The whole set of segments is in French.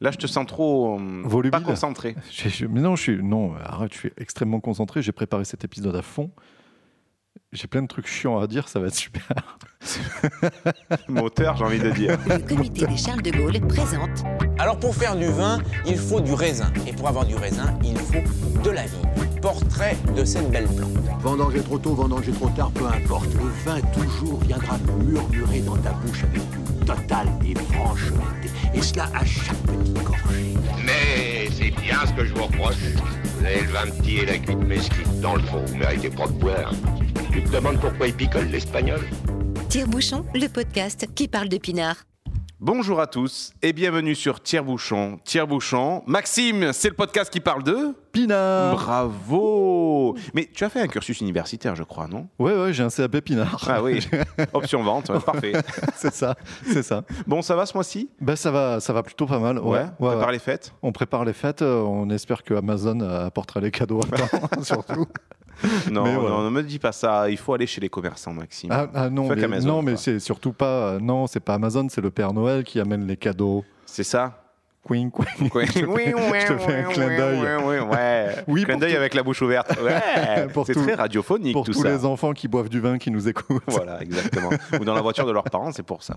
Là, je te sens trop euh, Volubile. pas concentré. Je- je- mais non, je suis, non, arrête, je suis extrêmement concentré. J'ai préparé cet épisode à fond. J'ai plein de trucs chiants à dire, ça va être super. Moteur, j'ai envie de dire. Le comité des Charles de Gaulle présente Alors pour faire du vin, il faut du raisin. Et pour avoir du raisin, il faut de la vigne. Portrait de cette belle plante. Vendanger trop tôt, vendanger trop tard, peu importe. Le vin toujours viendra murmurer dans ta bouche avec une totale et franche honnêteté. Et cela à chaque petite gorgée. Mais c'est bien ce que je vous reproche. Vous avez le vin petit et la cuite mesquite. Dans le fond, vous méritez pas de boire. Tu te demandes pourquoi il picole l'espagnol? Tire-bouchon, le podcast qui parle de pinard. Bonjour à tous et bienvenue sur Tire-Bouchon. Tire-Bouchon. Maxime, c'est le podcast qui parle de Pinard Bravo Mais tu as fait un cursus universitaire, je crois, non? Ouais, ouais, j'ai un CAP Pinard. Ah oui, option vente, ouais, parfait. c'est ça, c'est ça. Bon, ça va ce mois-ci? Ben, ça va, ça va plutôt pas mal. Ouais, Ouais, ouais, prépare les fêtes? On prépare les fêtes. On espère que Amazon euh, apportera les cadeaux à temps, surtout. Non, Mais voilà. non, ne me dis pas ça, il faut aller chez les commerçants, Maxime. Ah, ah non, mais, Amazon, non, mais c'est surtout pas. euh, Non, c'est pas Amazon, c'est le Père Noël qui amène les cadeaux. C'est ça Queen, queen. Oui, je, te fais, je te fais un clin d'œil. Oui, ouais. Oui, clin d'œil avec la bouche ouverte. Ouais. C'est très radiophonique Pour tout tous ça. les enfants qui boivent du vin qui nous écoutent. Voilà, exactement. Ou dans la voiture de leurs parents, c'est pour ça.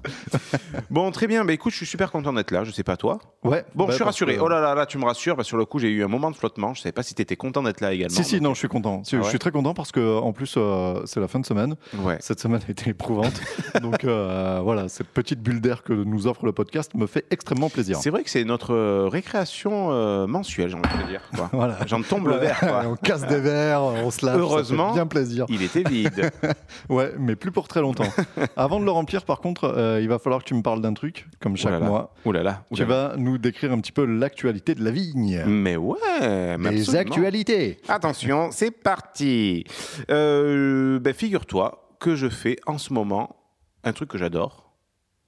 Bon, très bien. Bah, écoute, je suis super content d'être là. Je sais pas toi. Ouais. Bon, bah, je suis rassuré. que- Oh là là, là, tu me rassures. Que sur le coup, j'ai eu un moment de flottement. Je savais pas si tu étais content d'être là également. Si, si, Donc, non, je suis content. Je, Ah ouais je suis très content parce que, en plus, euh, c'est la fin de semaine. Ouais. Cette semaine a été éprouvante. Donc, euh, voilà, cette petite bulle d'air que nous offre le podcast me fait extrêmement plaisir. C'est vrai que c'est notre euh, récréation euh, mensuelle, j'ai envie de dire. quoi. Voilà. J'en tombe le verre. quoi. on casse des verres, on se lave. Heureusement. ça fait bien plaisir. Il était vide. Ouais, mais plus pour très longtemps. Avant de le remplir, par contre, euh, il va falloir que tu me parles d'un truc, comme chaque mois. Ouh là là. ouh Tu vas nous décrire un petit peu l'actualité de la vigne. Mais ouais, mais Les absolument. actualités. Attention, c'est parti. Euh, ben, figure-toi que je fais en ce moment un truc que j'adore.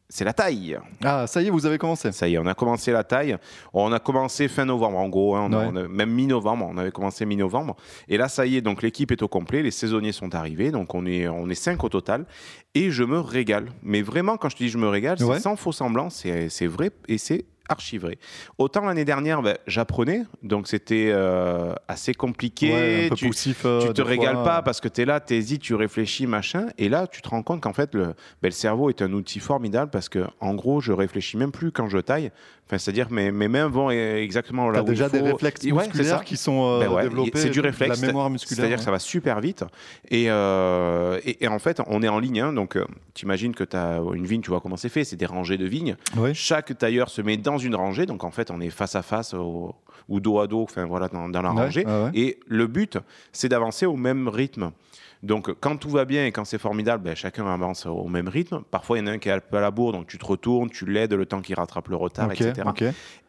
C'est la taille. Ah, ça y est, vous avez commencé. Ça y est, on a commencé la taille. On a commencé fin novembre, en gros. hein. On a- on a- même mi-novembre. On avait commencé mi-novembre. Et là, ça y est, donc l'équipe est au complet. Les saisonniers sont arrivés. Donc on est, on est cinq au total. Et je me régale. Mais vraiment, quand je te dis je me régale, Ouais. c'est sans faux semblant. C'est c'est vrai et c'est archi vrai. Autant l'année dernière, ben, j'apprenais. Donc c'était euh, assez compliqué. Ouais, un peu Tu- poussif. euh, tu te régales fois. pas parce que tu es là, tu hésites, tu réfléchis, machin. Et là, tu te rends compte qu'en fait, le, ben, le cerveau est un outil formidable parce que, en gros, je réfléchis même plus quand je taille. Enfin, c'est-à-dire, mes, mes mains vont euh, exactement là où déjà il faut. des réflexes Ouais, musculaires ça. qui sont euh, Ben ouais, développés. c'est du réflexe. La mémoire musculaire. C'est-à-dire que ça va super vite. Et, euh, et, et en fait, on est en ligne. hein, donc, tu imagines que tu as une vigne, tu vois comment c'est fait. C'est des rangées de vignes. Chaque tailleur se met dans une rangée. Donc, en fait, on est face à face au- ou dos à dos, enfin, voilà, dans, dans la rangée. Et le but, c'est d'avancer au même rythme. Donc, quand tout va bien et quand c'est formidable, ben, chacun avance au même rythme. Parfois, il y en a un qui est un peu à la bourre, donc tu te retournes, tu l'aides le temps qu'il rattrape le retard, etc.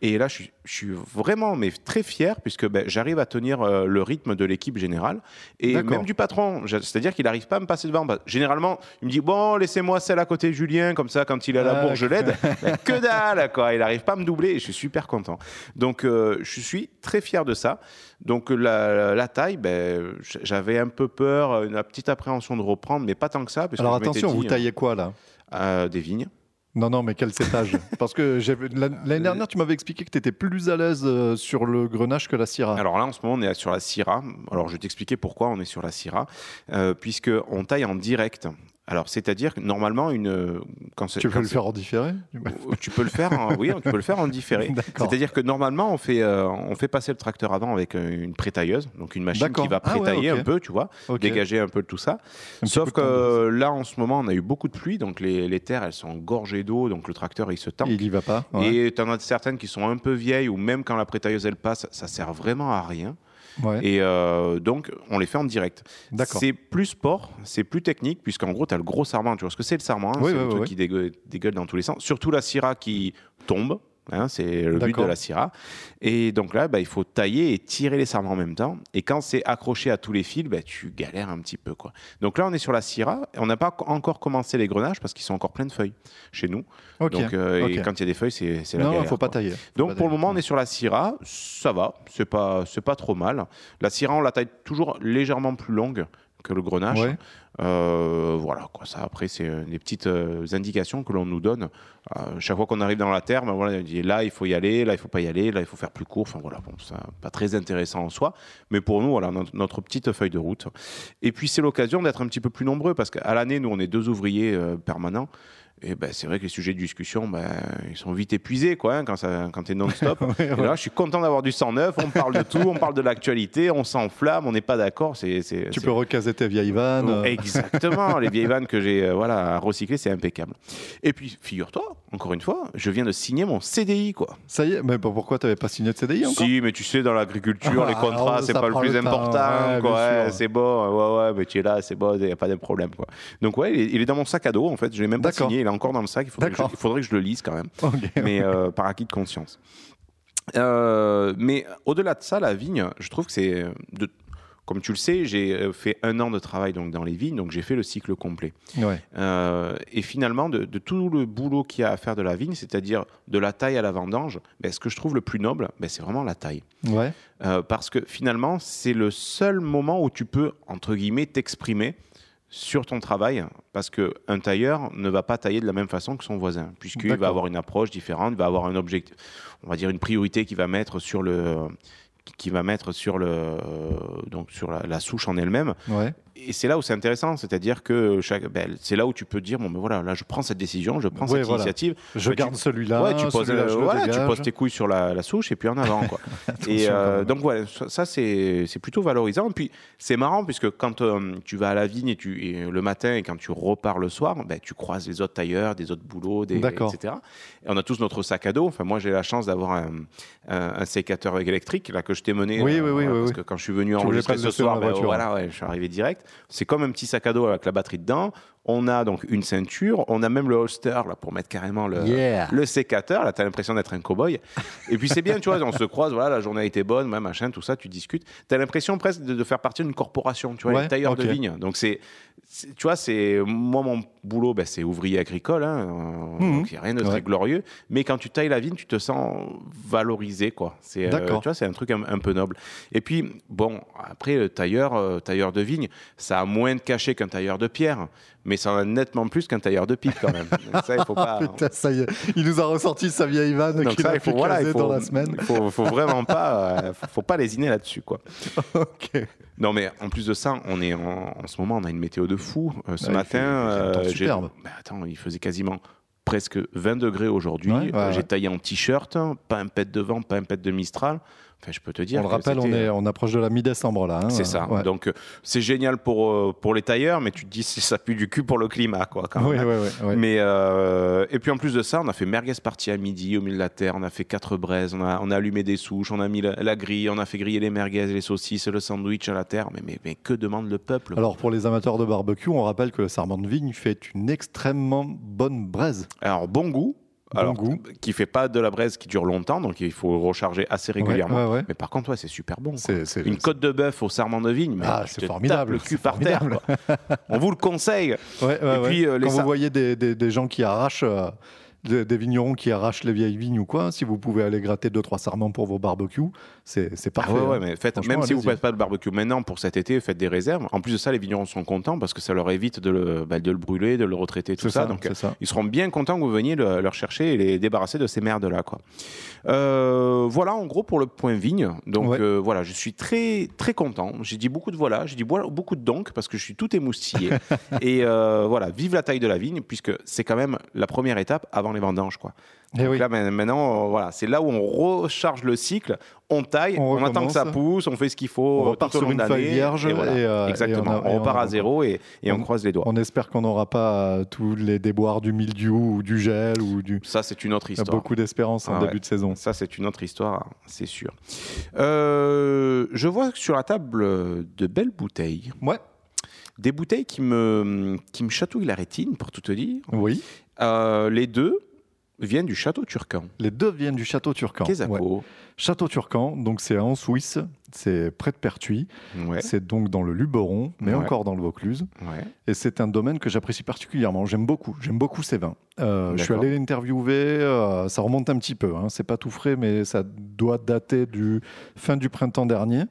Et là, je suis, je suis vraiment mais très fier puisque ben, j'arrive à tenir euh, le rythme de l'équipe générale et même du patron. C'est-à-dire qu'il n'arrive pas à me passer devant. Bah, généralement, il me dit Bon, laissez-moi celle à côté de Julien, comme ça, quand il est à la Ah, bourre, je l'aide. Mais que dalle, quoi. Il n'arrive pas à me doubler et je suis super content. Donc, euh, je suis très fier de ça. Donc, la, la taille, ben, j'avais un peu peur, une petite appréhension de reprendre, mais pas tant que ça. parce Alors attention, dit, vous taillez quoi là? euh, Des vignes. Non, non, mais quel cépage? Parce que l'année dernière, tu m'avais expliqué que tu étais plus à l'aise euh, sur le grenache que la Syrah. Alors là, en ce moment, on est sur la Syrah. Alors, je vais t'expliquer pourquoi on est sur la Syrah. Euh, puisque on taille en direct. Alors, c'est-à-dire que normalement, une, quand tu quand le faire en différé tu peux le faire, en, oui, tu peux le faire en différé. C'est-à-dire que normalement, on fait, euh, on fait passer le tracteur avant avec euh, une prétailleuse, donc une machine qui va Ah ouais, prétailler un peu, tu vois, dégager un peu de tout ça. Un Sauf que là, en ce moment, on a eu beaucoup de pluie, donc les, les terres, elles sont gorgées d'eau, donc le tracteur, il se tend. Il y va pas. ouais. Et tu en as certaines qui sont un peu vieilles, ou même quand la prétailleuse elle passe, ça sert vraiment à rien. Ouais. Et euh, donc, on les fait en direct. C'est plus sport, c'est plus technique, puisqu'en gros, tu as le gros sarment. Tu vois ce que c'est le sarment hein Oui, C'est oui, le truc qui dégueule, dégueule dans tous les sens. Surtout la syrah qui tombe. Hein, c'est le but de la syrah. Et donc là, bah, il faut tailler et tirer les sarments en même temps. Et quand c'est accroché à tous les fils, bah, tu galères un petit peu. Quoi. Donc là, on est sur la syrah. On n'a pas co- encore commencé les grenages parce qu'ils sont encore pleins de feuilles chez nous. Ok. Donc, euh, Et quand il y a des feuilles, c'est c'est la non, il galère. faut pas quoi. tailler. Faut Donc pas pour le moment, on est sur la Syrah, ça va, c'est pas, c'est pas trop mal. La Syrah, on la taille toujours légèrement plus longue que le grenache. Ouais. Euh, voilà, quoi. Ça, après, c'est euh, des petites euh, indications que l'on nous donne. Euh, chaque fois qu'on arrive dans la terre, ben voilà, on dit là, il faut y aller, là, il faut pas y aller, là, il faut faire plus court. Enfin, voilà, bon, ça, pas très intéressant en soi. Mais pour nous, voilà, notre, notre petite feuille de route. Et puis, c'est l'occasion d'être un petit peu plus nombreux parce qu'à l'année, nous, on est deux ouvriers permanents. Et ben, c'est vrai que les sujets de discussion, ben, ils sont vite épuisés quoi, hein, quand, ça, quand tu es non-stop. Ouais, ouais. là, je suis content d'avoir du 109. On parle de tout, on parle de l'actualité, on s'enflamme, on n'est pas d'accord. C'est, c'est, Tu c'est- peux recaser tes vieilles vannes. euh, Exactement, les vieilles vannes que j'ai euh, voilà, recyclées, c'est impeccable. Et puis, figure-toi, encore une fois, je viens de signer mon CDI. Quoi. Ça y est, mais pourquoi tu n'avais pas signé de CDI encore? Si, mais tu sais, dans l'agriculture, Ah, les contrats, alors, c'est pas le plus le important. ouais, quoi. sûr. c'est bon, ouais, ouais, mais tu es là, c'est bon, il n'y a pas de problème. Quoi. Donc, ouais, il est, il est dans mon sac à dos, en fait. Je l'ai même pas signé, il est encore dans le sac. Il faudrait, que je, D'accord. il faudrait que je le lise quand même. Mais euh, par acquis de conscience. Euh, mais au-delà de ça, la vigne, je trouve que c'est. euh, de- Comme tu le sais, j'ai fait un an de travail donc, dans les vignes, donc j'ai fait le cycle complet. Ouais. Euh, et finalement, de, de tout le boulot qu'il y a à faire de la vigne, c'est-à-dire de la taille à la vendange, ben, ce que je trouve le plus noble, ben, c'est vraiment la taille. Ouais. Euh, parce que finalement, c'est le seul moment où tu peux, entre guillemets, t'exprimer sur ton travail, parce qu'un tailleur ne va pas tailler de la même façon que son voisin, puisqu'il va avoir une approche différente, il va avoir un objectif, on va dire une priorité qu'il va mettre sur le qui va mettre sur le donc sur la, la souche en elle-même Ouais. Et c'est là où c'est intéressant c'est-à-dire que chaque ben, c'est là où tu peux dire bon ben voilà là je prends cette décision je prends Ouais, cette voilà. initiative Je tu- garde celui-là. ouais, tu poses, euh, le voilà, tu poses tes couilles sur la, la souche et puis en avant. Quoi. et euh, donc voilà, ça, c'est c'est plutôt valorisant. Et puis c'est marrant puisque quand euh, tu vas à la vigne et tu, et le matin et quand tu repars le soir, ben, tu croises les autres tailleurs, des autres boulots, des, etc. Et on a tous notre sac à dos. Enfin, moi j'ai la chance d'avoir un, un, un sécateur électrique là que je t'ai mené. Oui, oui, oui, voilà, oui, parce que quand je suis venu enregistrer ce soir, ben, voilà, ouais, je suis arrivé direct. C'est comme un petit sac à dos avec la batterie dedans. On a donc une ceinture, on a même le holster là pour mettre carrément le, Yeah. le sécateur. Là, tu as l'impression d'être un cow-boy. Et puis c'est bien, tu vois, on se croise, voilà, la journée a été bonne, ouais, machin, tout ça, tu discutes. Tu as l'impression presque de, de faire partie d'une corporation, tu vois, Ouais, les tailleurs de vigne. Donc c'est, tu vois, c'est moi mon boulot, ben, c'est ouvrier agricole, hein, euh, Mhm. donc il n'y a rien de très Ouais. glorieux. Mais quand tu tailles la vigne, tu te sens valorisé, quoi. C'est, euh, tu vois, c'est un truc un, un peu noble. Et puis bon, après le tailleur, euh, tailleur de vigne, ça a moins de cachet qu'un tailleur de pierre, mais ça en a nettement plus qu'un tailleur de pipe quand même. Donc ça, il faut pas. Putain, ça y est, il nous a ressorti sa vieille vanne qu'il a faut, fait voilà, caser il faut, dans la semaine. il faut, faut vraiment pas, euh, faut, faut pas lésiner là-dessus, quoi. ok. Non, mais en plus de ça, on est en, en ce moment, on a une météo de fou. Euh, ce Ouais, il matin, fait- il fait un temps euh, bah, attends, il faisait quasiment presque 20 degrés aujourd'hui. Ouais, ouais, J'ai taillé en t-shirt, pas un pet de vent, pas un pet de Mistral. Enfin, je peux te dire. On le rappelle, on, est, on approche de la mi-décembre là. hein. C'est ça. Ouais. Donc, euh, c'est génial pour, euh, pour les tailleurs, mais tu te dis, ça pue du cul pour le climat, quoi. Quand Oui, même. Mais euh, et puis en plus de ça, on a fait merguez partie à midi au milieu de la terre. On a fait quatre braises. On a, on a allumé des souches. On a mis la, la grille. On a fait griller les merguez, les saucisses, le sandwich à la terre. Mais, mais, mais que demande le peuple Alors pour les amateurs de barbecue, on rappelle que le Sarment de Vigne fait une extrêmement bonne braise. Alors bon goût. Bon Alors, goût. qui fait pas de la braise qui dure longtemps, donc il faut recharger assez régulièrement. Ouais, ouais, ouais. Mais par contre, ouais, c'est super bon. C'est, Une côte de bœuf au sarment de vigne, mais Ah, c'est te formidable, le cul par terre. quoi. On vous le conseille. Et puis, euh, les Quand vous voyez des, des- des gens qui arrachent, euh, des, des vignerons qui arrachent les vieilles vignes ou quoi, si vous pouvez aller gratter deux trois sarments pour vos barbecues, c'est, c'est Ah parfait. ouais, ouais, hein. mais faites, Franchement, même si vous ne faites pas de barbecue maintenant pour cet été, faites des réserves. En plus de ça, les vignerons sont contents parce que ça leur évite de le, bah, de le brûler, de le retraiter, tout ça. ça, Donc, ça. ils seront bien contents que vous veniez le- leur chercher et les débarrasser de ces merdes-là. Quoi. Euh, voilà, en gros, pour le point vigne. Donc, Ouais. euh, voilà, je suis très, très content. J'ai dit beaucoup de voilà, j'ai dit beaucoup de donc parce que je suis tout émoustillé. et euh, voilà, vive la taille de la vigne puisque c'est quand même la première étape avant les vendanges. Quoi. Donc oui. là, ma- maintenant, euh, voilà, c'est là où on recharge le cycle, on taille, On on, attend que ça pousse, on fait ce qu'il faut. On euh, repart tout au sur une feuille vierge et voilà. et, euh, Exactement, et on a- on, et on repart a- à zéro et, et on, croise les doigts. On espère qu'on n'aura pas tous les déboires du mildiou ou du gel ou du. Ça, c'est une autre histoire. beaucoup d'espérance en Ah début de saison. Ça, c'est une autre histoire, c'est sûr. Euh, je vois sur la table de belles bouteilles. Ouais. Des bouteilles qui me, qui me chatouillent la rétine, pour tout te dire. Oui. Euh, les deux viennent du château Turcan. Les deux viennent du château Turcan. Ouais. Château Turcan, donc c'est en Suisse, c'est près de Pertuis, Ouais, c'est donc dans le Luberon, mais Ouais. encore dans le Vaucluse. Et c'est un domaine que j'apprécie particulièrement. J'aime beaucoup, j'aime beaucoup ces vins. Euh, je suis allé l'interviewer, euh, ça remonte un petit peu. Hein. C'est pas tout frais, mais ça doit dater du fin du printemps dernier.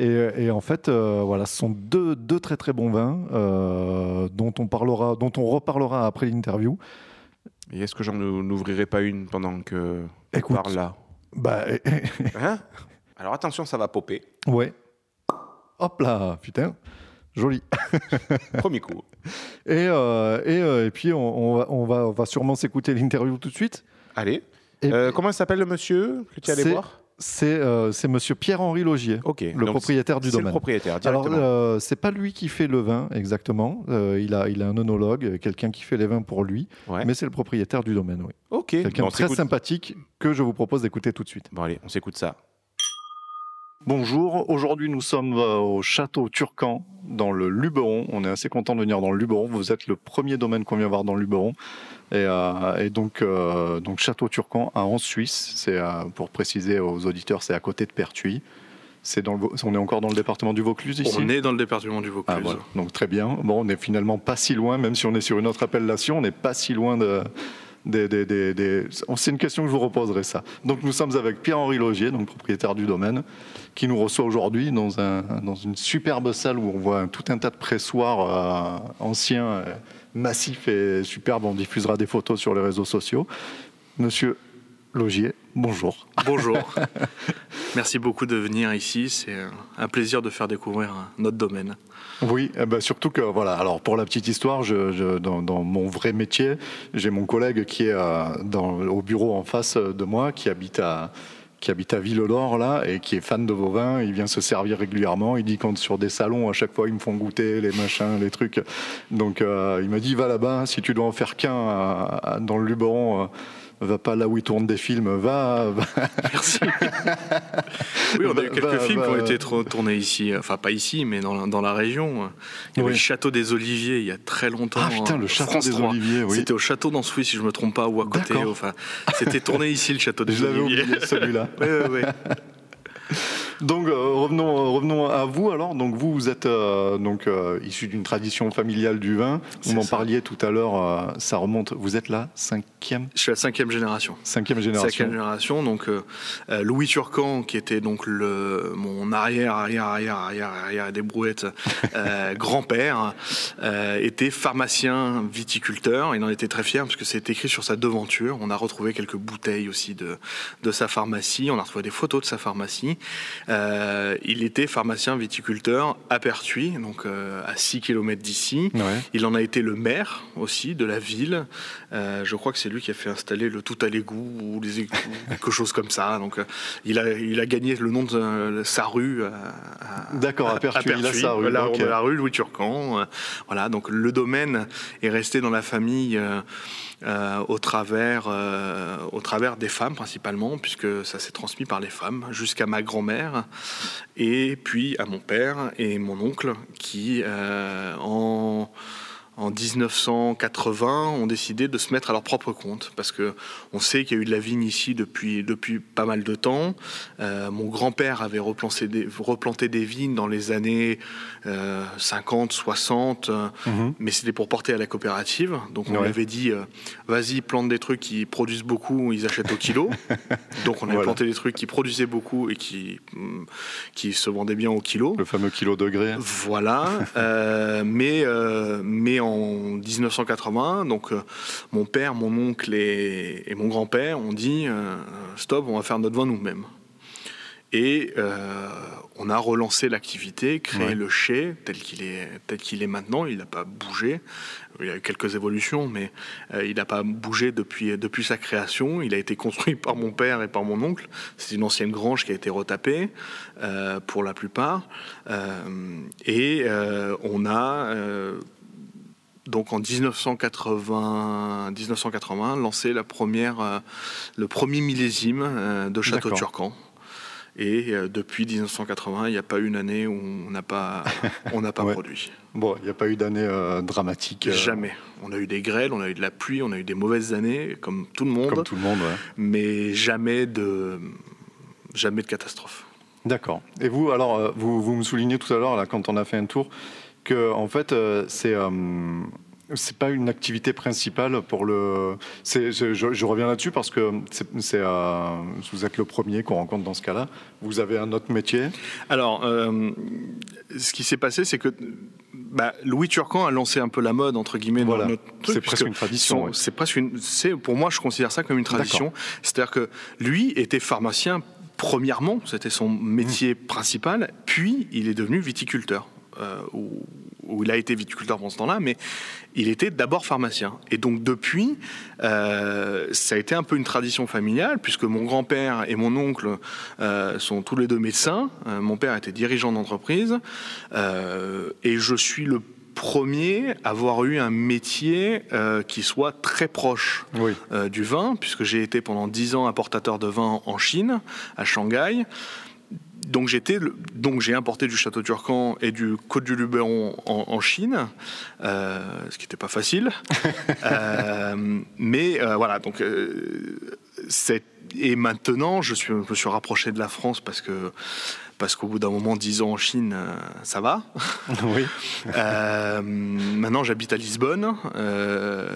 Et, et en fait, euh, voilà, ce sont deux, deux très très bons vins euh, dont on parlera, dont on reparlera après l'interview. Et est-ce que j'en ouvrirai pas une pendant que tu Écoute. parles là? Bah, Hein? Alors attention, ça va popper. ouais. Hop là, putain, joli. Premier coup. Et, euh, et, euh, et puis on, on va, on, va, on va sûrement s'écouter l'interview tout de suite. Allez. Euh, comment s'appelle le monsieur que tu es allé voir? C'est euh, Monsieur Pierre-Henri Logier, le propriétaire du c'est le domaine. propriétaire, Alors, euh, c'est pas lui qui fait le vin exactement. Euh, il, a, il a un onologue, quelqu'un qui fait les vins pour lui, Ouais. mais c'est le propriétaire du domaine. Oui. Ok. Quelqu'un Bon, très sympathique que je vous propose d'écouter tout de suite. Bon, allez, on s'écoute ça. Bonjour, aujourd'hui nous sommes euh, au château Turcan dans le Luberon. On est assez content de venir dans le Luberon. Vous êtes le premier domaine qu'on vient voir dans le Luberon. Et, euh, et donc, euh, donc château Turcan à en Suisse. C'est euh, pour préciser aux auditeurs, c'est à côté de Pertuis. Dans le, on est encore dans le département du Vaucluse ici? On est dans le département du Vaucluse. Ah, voilà. Donc très bien. Bon, on n'est finalement pas si loin, même si on est sur une autre appellation, on n'est pas si loin de. Des, des- des- des- C'est une question que je vous reposerai ça. Donc nous sommes avec Pierre-Henri Logier, donc propriétaire du domaine, qui nous reçoit aujourd'hui dans, un, dans une superbe salle où on voit tout un tas de pressoirs euh, anciens, euh, massifs et superbes. On diffusera des photos sur les réseaux sociaux. Monsieur Logier, bonjour. Bonjour. Merci beaucoup de venir ici. C'est euh, un plaisir de faire découvrir notre domaine. Oui, eh ben surtout que voilà. Alors pour la petite histoire, je, je- dans, dans mon vrai métier, j'ai mon collègue qui est euh, dans, au bureau en face de moi, qui habite à qui habite à Ville-d'Or là et qui est fan de vos vins. Il vient se servir régulièrement. Il dit quand sur des salons à chaque fois ils me font goûter les machins, les trucs. Donc euh, il m'a dit va là-bas. Si tu dois en faire qu'un à- dans le Luberon. euh, Va pas là où ils tournent des films, va, va- Merci. oui, on a eu quelques films qui ont été tournés ici. Enfin, pas ici, mais dans la, dans la région. Il y avait Oui. le château des Oliviers il y a très longtemps. Ah putain, le château France des 3. Oliviers, oui. C'était au château d'Ansouis, si je me trompe pas, ou à côté. Enfin, c'était tourné ici, le château des Je l'avais Oliviers. oublié celui-là. Oui, oui, oui. Donc euh, revenons, revenons à vous alors. Donc vous, vous êtes euh, donc euh, issu d'une tradition familiale du vin. Vous ça. parliez tout à l'heure. euh, ça remonte. Vous êtes là, cinquième, Je suis la cinquième génération. cinquième génération. Cinquième génération, donc euh, euh, Louis Turcan, qui était donc le, mon arrière, arrière, arrière, arrière, arrière des brouettes, euh, grand-père, euh, était pharmacien viticulteur. Il en était très fier parce que c'est écrit sur sa devanture. On a retrouvé quelques bouteilles aussi de, de sa pharmacie. On a retrouvé des photos de sa pharmacie. Euh, il était pharmacien viticulteur à Pertuis, donc euh, à 6 km d'ici. Ouais. Il en a été le maire aussi de la ville. Euh, je crois que c'est lui qui a fait installer le tout à l'égout ou les égouts, quelque chose comme ça. Donc, euh, il a, il a gagné le nom de euh, sa rue. euh, à- D'accord, à Pertuis, il a sa rue, Voilà, ok. on a la rue Louis Turcan. voilà, donc le domaine est resté dans la famille. Euh, au travers, euh, au travers des femmes principalement, puisque ça s'est transmis par les femmes jusqu'à ma grand-mère et puis à mon père et mon oncle qui euh, en en 1980 ont décidé de se mettre à leur propre compte parce que on sait qu'il y a eu de la vigne ici depuis depuis pas mal de temps. Euh, mon grand-père avait replanté des, replanté des vignes dans les années euh, 50, 60, euh, Mhm. mais c'était pour porter à la coopérative. Donc on Ouais. lui avait dit euh, vas-y plante des trucs qui produisent beaucoup, ils achètent au kilo. Donc on avait Voilà. planté des trucs qui produisaient beaucoup et qui hum, qui se vendaient bien au kilo. Le fameux kilo degré. Voilà, euh, mais, euh, mais en 1980, donc euh, mon père, mon oncle et, et mon grand-père ont dit euh, stop, on va faire notre vin nous-mêmes. Et euh, on a relancé l'activité, créé Ouais. le chai tel qu'il est, tel qu'il est maintenant. Il n'a pas bougé. Il y a eu quelques évolutions, mais euh, il n'a pas bougé depuis, depuis sa création. Il a été construit par mon père et par mon oncle. C'est une ancienne grange qui a été retapée euh, pour la plupart. Et on a donc en 1980, 1980 lancé la première, euh, le premier millésime euh, de Château. Turcan. Et euh, depuis 1980, il n'y a pas une année où on n'a pas, on n'a pas Ouais. produit. Bon, il n'y a pas eu d'année euh, dramatique. euh, Jamais. On a eu des grêles, on a eu de la pluie, on a eu des mauvaises années, comme tout le monde, Comme tout le monde, ouais. mais jamais de, jamais de catastrophe. D'accord. Et vous, alors, vous, vous me soulignez tout à l'heure, là, quand on a fait un tour, que en fait, euh, c'est euh, c'est pas une activité principale pour le. Je, reviens là-dessus parce que c'est, euh, vous êtes le premier qu'on rencontre dans ce cas-là. Vous avez un autre métier? Alors, euh, ce qui s'est passé, c'est que bah, Louis Turcan a lancé un peu la mode entre guillemets Voilà. dans notre truc. C'est presque une tradition, son- ouais. C'est presque une. C'est pour moi, je considère ça comme une tradition. C'est-à-dire que lui était pharmacien. Premièrement, c'était son métier Mmh. principal. Puis, il est devenu viticulteur. Euh, où, où il a été viticulteur pendant ce temps-là, mais il était d'abord pharmacien. Et donc depuis, euh, ça a été un peu une tradition familiale, puisque mon grand-père et mon oncle euh, sont tous les deux médecins. Mon père était dirigeant d'entreprise, et je suis le premier à avoir eu un métier euh, qui soit très proche Oui. euh, du vin, puisque j'ai été pendant dix ans importateur de vin en Chine, à Shanghai. Donc j'étais, donc j'ai importé du Château Turcan et du Côte du Luberon en, en Chine, euh, ce qui n'était pas facile. Euh, mais euh, voilà, donc c'est et maintenant je suis, je me suis rapproché de la France parce que parce qu'au bout d'un moment, 10 ans en Chine, ça va. Oui. Euh, maintenant, j'habite à Lisbonne. Euh,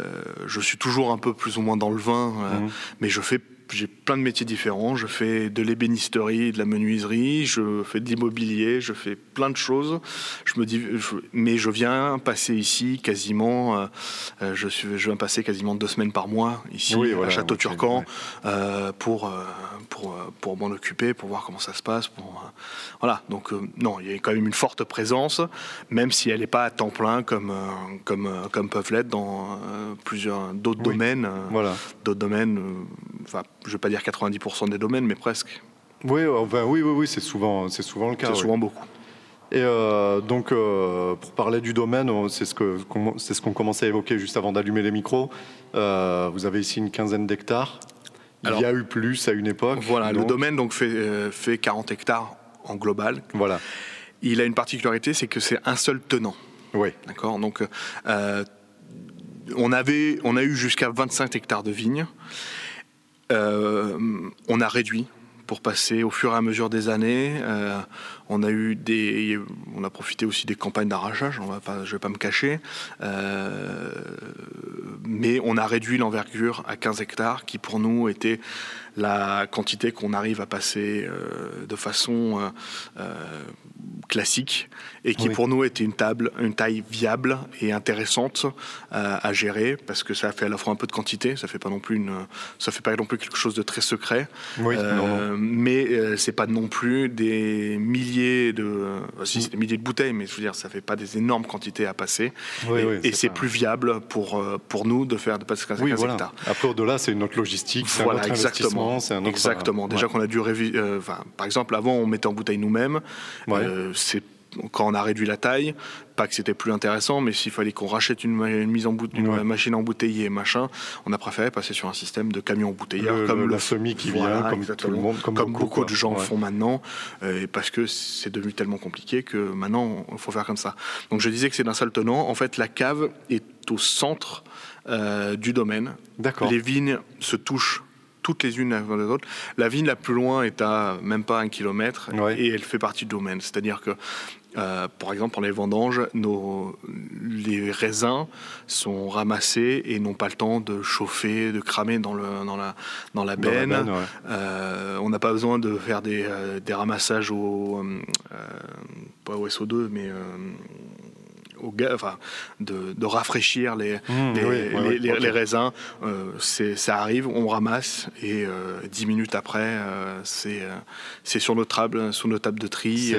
je suis toujours un peu plus ou moins dans le vin, euh, Mhm. mais je fais j'ai plein de métiers différents. Je fais de l'ébénisterie, de la menuiserie, je fais de l'immobilier, je fais plein de choses. Je me dis, je- mais je viens passer ici quasiment. euh, euh, je suis, je viens passer quasiment deux semaines par mois ici Oui, à Château Turcan ouais. euh, pour pour pour m'en occuper, pour voir comment ça se passe. Pour, voilà. Donc non, il y a quand même une forte présence, même si elle n'est pas à temps plein comme comme comme peuvent l'être dans plusieurs d'autres Oui. domaines. Voilà. D'autres domaines, enfin, je vais pas dire 90% des domaines, mais presque. Oui, enfin, oui, oui, oui, c'est souvent, c'est souvent le cas. C'est oui. souvent beaucoup. Et euh, donc, euh, pour parler du domaine, c'est ce que c'est ce qu'on commençait à évoquer juste avant d'allumer les micros. Euh, vous avez ici une quinzaine d'hectares. Il y a eu plus à une époque. Voilà, le domaine donc fait euh, fait 40 hectares en global. Voilà. Il a une particularité, c'est que c'est un seul tenant. Oui. D'accord Donc, euh, on, avait, on a eu jusqu'à 25 hectares de vignes. Euh, on a réduit pour passer au fur et à mesure des années. Euh, on a profité aussi des campagnes d'arrachage. Je vais pas me cacher, Euh, mais on a réduit l'envergure à 15 hectares, qui pour nous était la quantité qu'on arrive à passer de façon classique et qui Oui. pour nous était une table, une taille viable et intéressante euh, à gérer parce que ça fait à la fois un peu de quantité, ça fait pas non plus une, ça fait pas non plus quelque chose de très secret, Oui, Euh, non, non. mais euh, c'est pas non plus des milliers de, euh, si c'est des milliers de bouteilles, mais je veux dire ça fait pas des énormes quantités à passer et, c'est plus viable pour pour nous de faire de passer 15 Oui, 15 voilà. hectares. Après, au-delà, c'est une autre logistique, c'est un Voilà, autre exactement. investissement, c'est un autre. Exactement. Déjà ouais. qu'on a dû réviser. par exemple, avant, on mettait en bouteille nous-mêmes. Ouais. Euh, c'est quand on a réduit la taille, pas que c'était plus intéressant, mais s'il fallait qu'on rachète une, une mise en bout- une Ouais. machine embouteillée machin, on a préféré passer sur un système de camion embouteilleur Le- comme le- la semi qui Voilà, vient, comme exactement. tout le monde, comme comme beaucoup, de gens Ouais. font maintenant, euh, et parce que c'est devenu tellement compliqué que maintenant il faut faire comme ça. Donc je disais que c'est d'un seul tenant. En fait, la cave est au centre euh, du domaine. Les vignes se touchent toutes les unes avant les autres. La vigne la plus loin est à même pas un kilomètre Ouais. et elle fait partie du domaine. C'est-à-dire que, euh, par exemple, pour les vendanges, nos, les raisins sont ramassés et n'ont pas le temps de chauffer, de cramer dans, le, dans, la, dans la Dans la benne. ouais. Euh, on n'a pas besoin de faire des, euh, des ramassages au, pas au SO2, mais au enfin, de, de rafraîchir les, Mmh, les, oui, les- les- ok. les raisins. Euh, ça arrive, on ramasse et euh, dix minutes après, euh, c'est c'est sur notre table, sur notre table de tri. C'est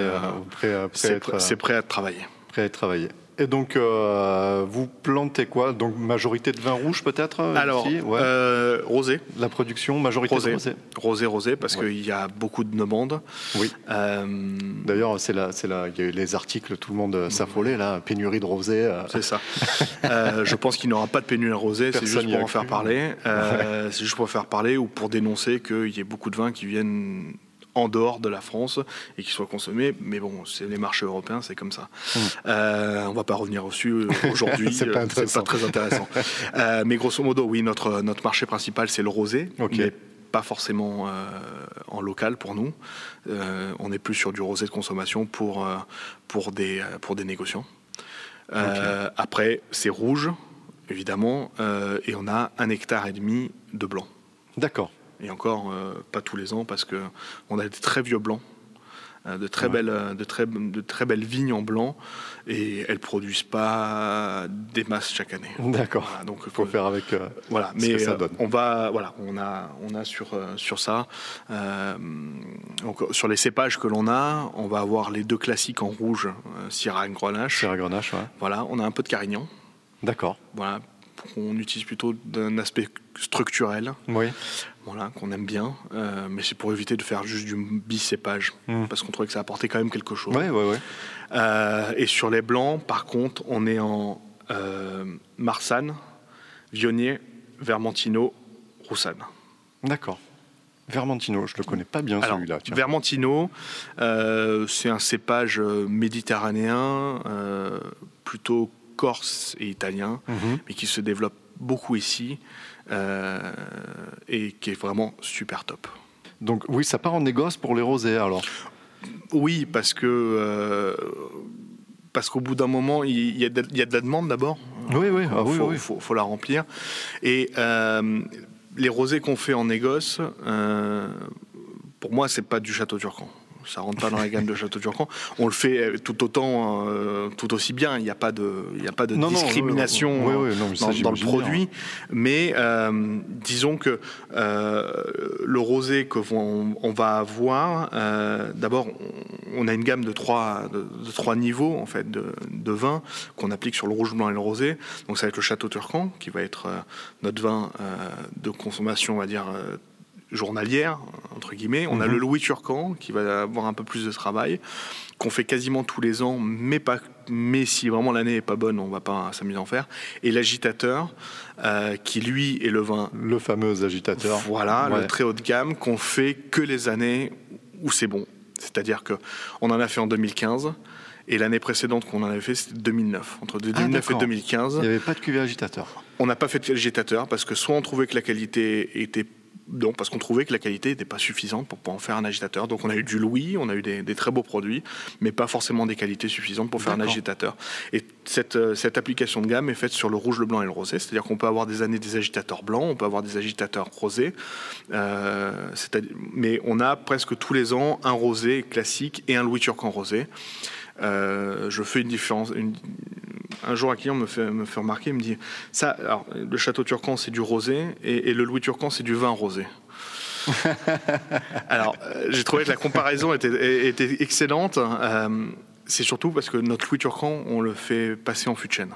prêt, à- prêt prêt à travailler. prêt à être travaillé. Et donc, euh, vous plantez quoi? Donc, majorité de vin rouge peut-être euh, Alors, ici? Ouais. euh, rosé, La production, majorité rosé, de rosé. rosé, rosé, parce Ouais. qu'il y a beaucoup de demandes. Oui. Euh, D'ailleurs, c'est là, c'est là, il y a eu les articles, tout le monde s'affolait là, pénurie de rosé. C'est ça. Je pense qu'il n'y aura pas de pénurie rosée, c'est Personne juste pour en faire parler. C'est juste pour faire parler ou pour dénoncer qu'il y ait beaucoup de vins qui viennent en dehors de la France et qui soient consommés. Mais bon, c'est les marchés européens, c'est comme ça. Euh, on va pas revenir dessus euh, aujourd'hui. C'est pas euh, intéressant. très intéressant. Euh, mais grosso modo, oui, notre, notre marché principal, c'est le rosé. Ok. Mais pas forcément euh, en local pour nous. On est plus sur du rosé de consommation pour, pour, des, pour des négociants. Après, c'est rouge. évidemment, et on a un hectare et demi de blanc. D'accord. Et encore, euh, pas tous les ans, parce que on a des très vieux blancs, euh, de très belles, euh, de très, de très belles vignes en blanc, et elles produisent pas des masses chaque année. D'accord. Voilà, donc Il faut faire avec. voilà, ce mais que ça donne. on va, voilà, on a, on a sur sur ça, donc, sur les cépages que l'on a, on va avoir les deux classiques en rouge, Syrah et Grenache. Sierra Grenache, ouais. Voilà, on a un peu de Carignan. D'accord. Voilà, qu'on utilise plutôt d'un aspect structurel. Oui. Voilà, qu'on aime bien, euh, mais c'est pour éviter de faire juste du bicépage, Mm. parce qu'on trouvait que ça apportait quand même quelque chose. Ouais, ouais, ouais. Euh, et sur les blancs, par contre, on est en euh, Marsanne, Vionnier, Vermentino, Roussanne. D'accord. Vermentino, je le connais pas bien celui-là. Vermentino, c'est un cépage méditerranéen, plutôt corse et italien, Mhm. mais qui se développe beaucoup ici euh, et qui est vraiment super top. Donc oui, ça part en négoce pour les rosés alors. Oui, parce que euh, parce qu'au bout d'un moment, il y, a de, il y a de la demande d'abord. Oui, oui, ah oui, faut, oui. faut- faut la remplir. Et euh, les rosés qu'on fait en négoce, euh, pour moi, c'est pas du château turcan. Ça rentre pas dans la gamme de château turcan. On le fait euh, tout autant, euh, tout aussi bien. Il n'y a pas de, il y a pas de Non, non, discrimination oui, oui, oui, non, mais ça, dans, dans le produit. Mais euh, disons que euh, le rosé que on va avoir, d'abord, on- a une gamme de trois, de, de trois niveaux en fait de, de vin qu'on applique sur le rouge, blanc et le rosé. Donc ça va être le Château Turcan qui va être notre vin de consommation, on va dire. Journalière entre guillemets on a Mhm. le Louis Turcan qui va avoir un peu plus de travail qu'on fait quasiment tous les ans mais pas mais si vraiment l'année est pas bonne on va pas s'amuser à en faire et l'agitateur euh, qui lui est le vin Le fameux agitateur. voilà, Ouais. le très haut de gamme qu'on fait que les années où c'est bon. C'est-à-dire que on en a fait en 2015 et l'année précédente qu'on en avait fait c'était 2009. Entre 2009 et Ah, d'accord. 2015, Il n'y avait pas de cuvée agitateur. on n'a pas fait de agitateur parce que soit on trouvait que la qualité était non, parce qu'on trouvait que la qualité n'était pas suffisante pour pouvoir en faire un agitateur. Donc on a eu du Louis, on a eu des, des très beaux produits, mais pas forcément des qualités suffisantes pour faire un agitateur. Et cette, euh, cette application de gamme est faite sur le rouge, le blanc et le rosé. C'est-à-dire qu'on peut avoir des années des agitateurs blancs, on peut avoir des agitateurs rosés. Euh, mais on a presque tous les ans un rosé classique et un Louis Turcan rosé. Euh, je fais une différence. une- un jour, un client me fait, me fait remarquer, il me dit ça. Alors, le château turcan, c'est du rosé, et, et le Louis turcan, c'est du vin rosé. alors, euh, j'ai trouvé que la comparaison était, était excellente. Euh, c'est surtout parce que notre Louis turcan, on le fait passer en fût de chêne.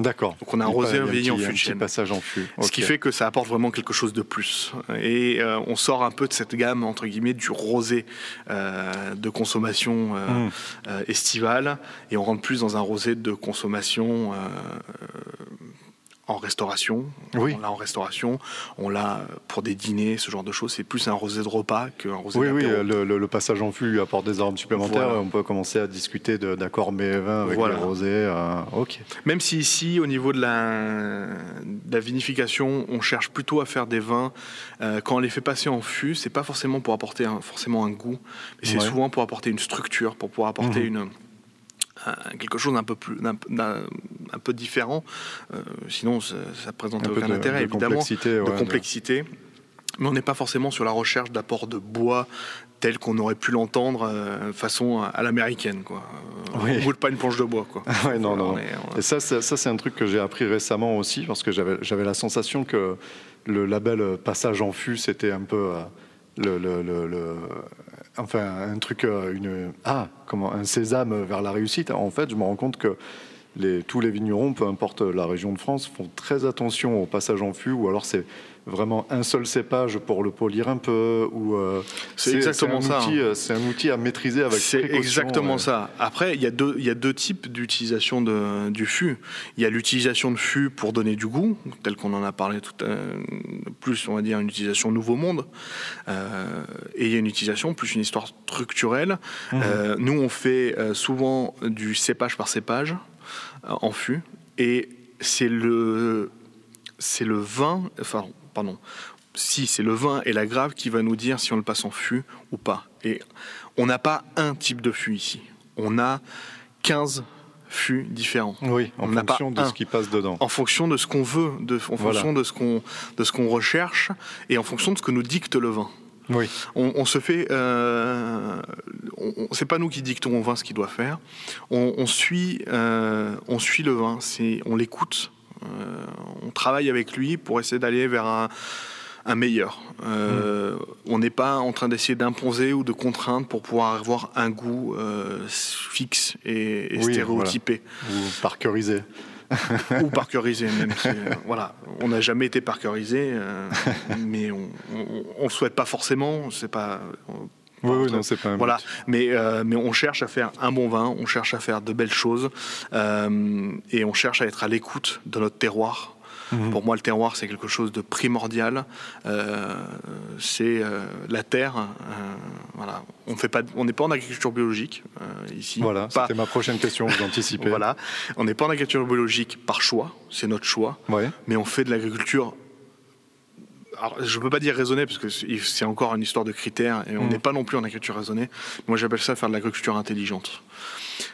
D'accord. Donc on a un rosé, un vieilli en fût de chêne. passage en fût. Ce qui fait que ça apporte vraiment quelque chose de plus. Et euh, on sort un peu de cette gamme, entre guillemets, du rosé euh, de consommation euh, Mm. euh, estivale, et on rentre plus dans un rosé de consommation en restauration. Oui. On l'a en restauration, on l'a pour des dîners, ce genre de choses. C'est plus un rosé de repas qu'un rosé Oui, oui, d'apéro. le, le- le passage en fût lui apporte des armes supplémentaires. Voilà. On peut commencer à discuter d'accords mets et vins avec Voilà. les rosés. euh, ok. Même si ici, au niveau de la, de la vinification, on cherche plutôt à faire des vins, euh, quand on les fait passer en fût, c'est pas forcément pour apporter un- forcément un goût, mais c'est Ouais. souvent pour apporter une structure, pour pouvoir apporter Mhm. une un- quelque chose d'un peu plus d'un- un peu différent. Euh, sinon ça, ça présente Un peu aucun de- intérêt de évidemment. complexité, ouais, de complexité. Mais on n'est pas forcément sur la recherche d'apport de bois tel qu'on aurait pu l'entendre euh, façon à l'américaine quoi. Euh, Oui. on roule pas une planche de bois quoi. Ouais, non, non. On est- on- Et ça, ça, ça, c'est un truc que j'ai appris récemment aussi, parce que j'avais j'avais la sensation que le label passage en fût, c'était un peu euh, le, le- le- le- enfin un truc, euh, une ah comment un sésame vers la réussite. En fait, je me rends compte que les, tous les vignerons, peu importe la région de France, font très attention au passage en fût, ou alors c'est vraiment un seul cépage pour le polir un peu, ou euh, C'est exactement un ça, outil, hein. C'est un outil à maîtriser avec C'est exactement ça. Après, il y, a deux- il y a deux types d'utilisation de- du fût. Il y a l'utilisation de fût pour donner du goût, tel qu'on en a parlé tout à, plus, on va dire, une utilisation nouveau monde. Euh, et il y a une utilisation plus une histoire structurelle. Mmh. Euh, nous, on fait souvent du cépage par cépage en fût. Et c'est le, c'est le vin, enfin, pardon, si c'est le vin et la grave qui va nous dire si on le passe en fût ou pas. Et on n'a pas un type de fût ici. On a 15 fûts différents. Oui, en On n'a pas fonction de un. ce qui passe dedans. En fonction de ce qu'on veut, de, en Voilà. fonction de ce qu'on de ce qu'on recherche et en fonction de ce que nous dicte le vin. Oui, On, on se fait, euh, c'est pas nous qui dictons au vin ce qu'il doit faire. On, on suit, euh, on suit le vin, on l'écoute, euh, on travaille avec lui pour essayer d'aller vers un, un meilleur. Euh, On n'est pas en train d'essayer d'imposer ou de contraindre pour pouvoir avoir un goût euh, fixe et, et Oui, stéréotypé ou parkerisé. ou parkerisé même. c'est- voilà, on n'a jamais été parkerisé, euh, mais on, le souhaite pas forcément. C'est pas. Oui, oui, non, c'est pas un Voilà, but. mais, euh, mais on cherche à faire un bon vin, on cherche à faire de belles choses, euh, et on cherche à être à l'écoute de notre terroir. Mhm. Pour moi, le terroir, c'est quelque chose de primordial. Euh, c'est euh, la terre. euh, voilà, on fait pas, on n'est pas en agriculture biologique ici. Voilà, Pas- c'était ma prochaine question, vous anticipez. voilà, on n'est pas en agriculture biologique par choix, c'est notre choix, Ouais. mais on fait de l'agriculture. Alors, je ne peux pas dire raisonnée parce que c'est encore une histoire de critères et on Mm. n'est pas non plus en agriculture raisonnée. Moi, j'appelle ça faire de l'agriculture intelligente,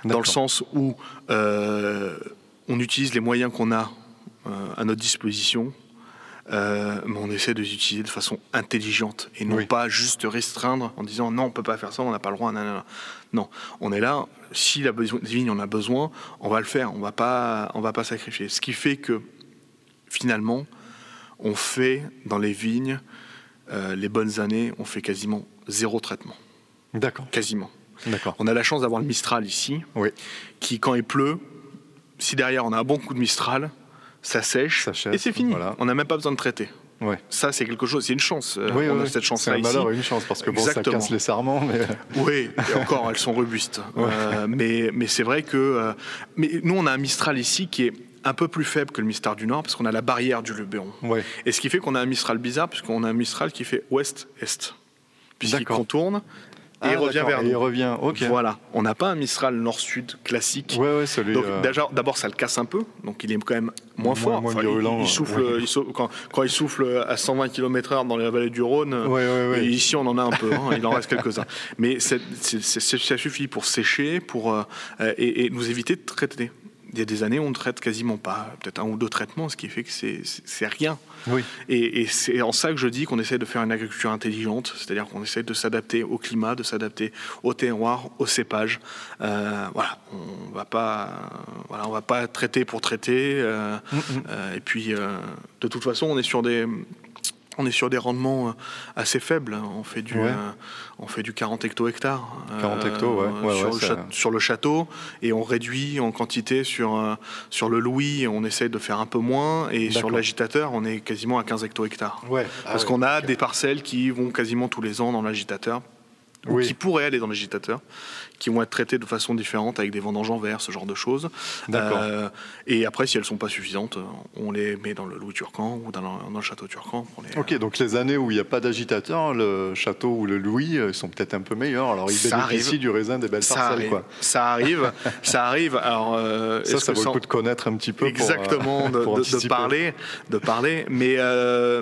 dans le sens où euh, on utilise les moyens qu'on a à notre disposition. euh, mais on essaie de les utiliser de façon intelligente et non Oui. pas juste restreindre en disant non on peut pas faire ça on n'a pas le droit nanana. non on est là si la besoin- vigne en a besoin on va le faire on va pas on va pas sacrifier ce qui fait que finalement on fait dans les vignes euh, les bonnes années on fait quasiment zéro traitement D'accord, quasiment d'accord. on a la chance d'avoir le Mistral ici Oui, qui quand il pleut si derrière on a un bon coup de Mistral ça sèche Ça et c'est fini voilà. on n'a même pas besoin de traiter ouais. ça c'est quelque chose c'est une chance Euh, oui, on oui, a cette chance C'est un malheur et une chance, parce que bon, ça casse les sarments, mais... oui, et encore, elles sont robustes. Euh, mais mais c'est vrai que. euh, mais nous, on a un Mistral ici qui est un peu plus faible que le Mistral du Nord, parce qu'on a la barrière du Luberon. Ouais. Et ce qui fait qu'on a un Mistral bizarre, puisqu'on a un Mistral qui fait ouest-est. Puisqu'il contourne et Ah, il revient d'accord, vers et il nous. revient, ok. Voilà. On n'a pas un Mistral nord-sud classique. Ouais, ouais, celui... Donc euh, d'abord, ça le casse un peu, donc il est quand même moins, Moins- fort. moins Enfin, il- euh, souffle, ouais. il sau- quand, quand il souffle à 120 km/h dans la vallée du Rhône, et ici on en a un peu, hein, il en reste quelques-uns. Mais ça suffit pour sécher, pour euh, et, et nous éviter de traiter. Il y a des années, on ne traite quasiment pas, peut-être un ou deux traitements, ce qui fait que c'est rien. Oui, Et, et c'est en ça que je dis qu'on essaie de faire une agriculture intelligente, c'est-à-dire qu'on essaie de s'adapter au climat, de s'adapter au terroir, au cépage. Euh, voilà, on va pas, voilà, on va pas traiter pour traiter. euh, euh, et puis, de toute façon, on est sur des on est sur des rendements euh, assez faibles. hein. On fait du, Ouais. euh, on fait du 40 hecto-hectares 40 hectos, ouais. Ouais, sur, le ça- château- sur le château et on réduit en quantité sur, euh, sur le Louis. On essaie de faire un peu moins et sur l'agitateur, on est quasiment à 15 hecto-hectares. ouais. Parce qu'on a des parcelles qui vont quasiment tous les ans dans l'agitateur, ou Oui. qui pourraient aller dans l'agitateur, qui vont être traitées de façon différente avec des vendanges en verre, ce genre de choses. D'accord. Euh, et après, si elles sont pas suffisantes, on les met dans le Louis Turcan ou dans le, dans le château Turcan. pour les- Ok, donc les années où il n'y a pas d'agitateur, le château ou le Louis euh, sont peut-être un peu meilleurs. Alors ils Ça bénéficient arrive. du raisin des belles ça parcelles, arrive, quoi. ça arrive, ça arrive. Alors, euh, Ça, ça vaut le coup de connaître un petit peu Exactement, pour, euh, de, pour de- de anticiper. parler, de parler. Mais,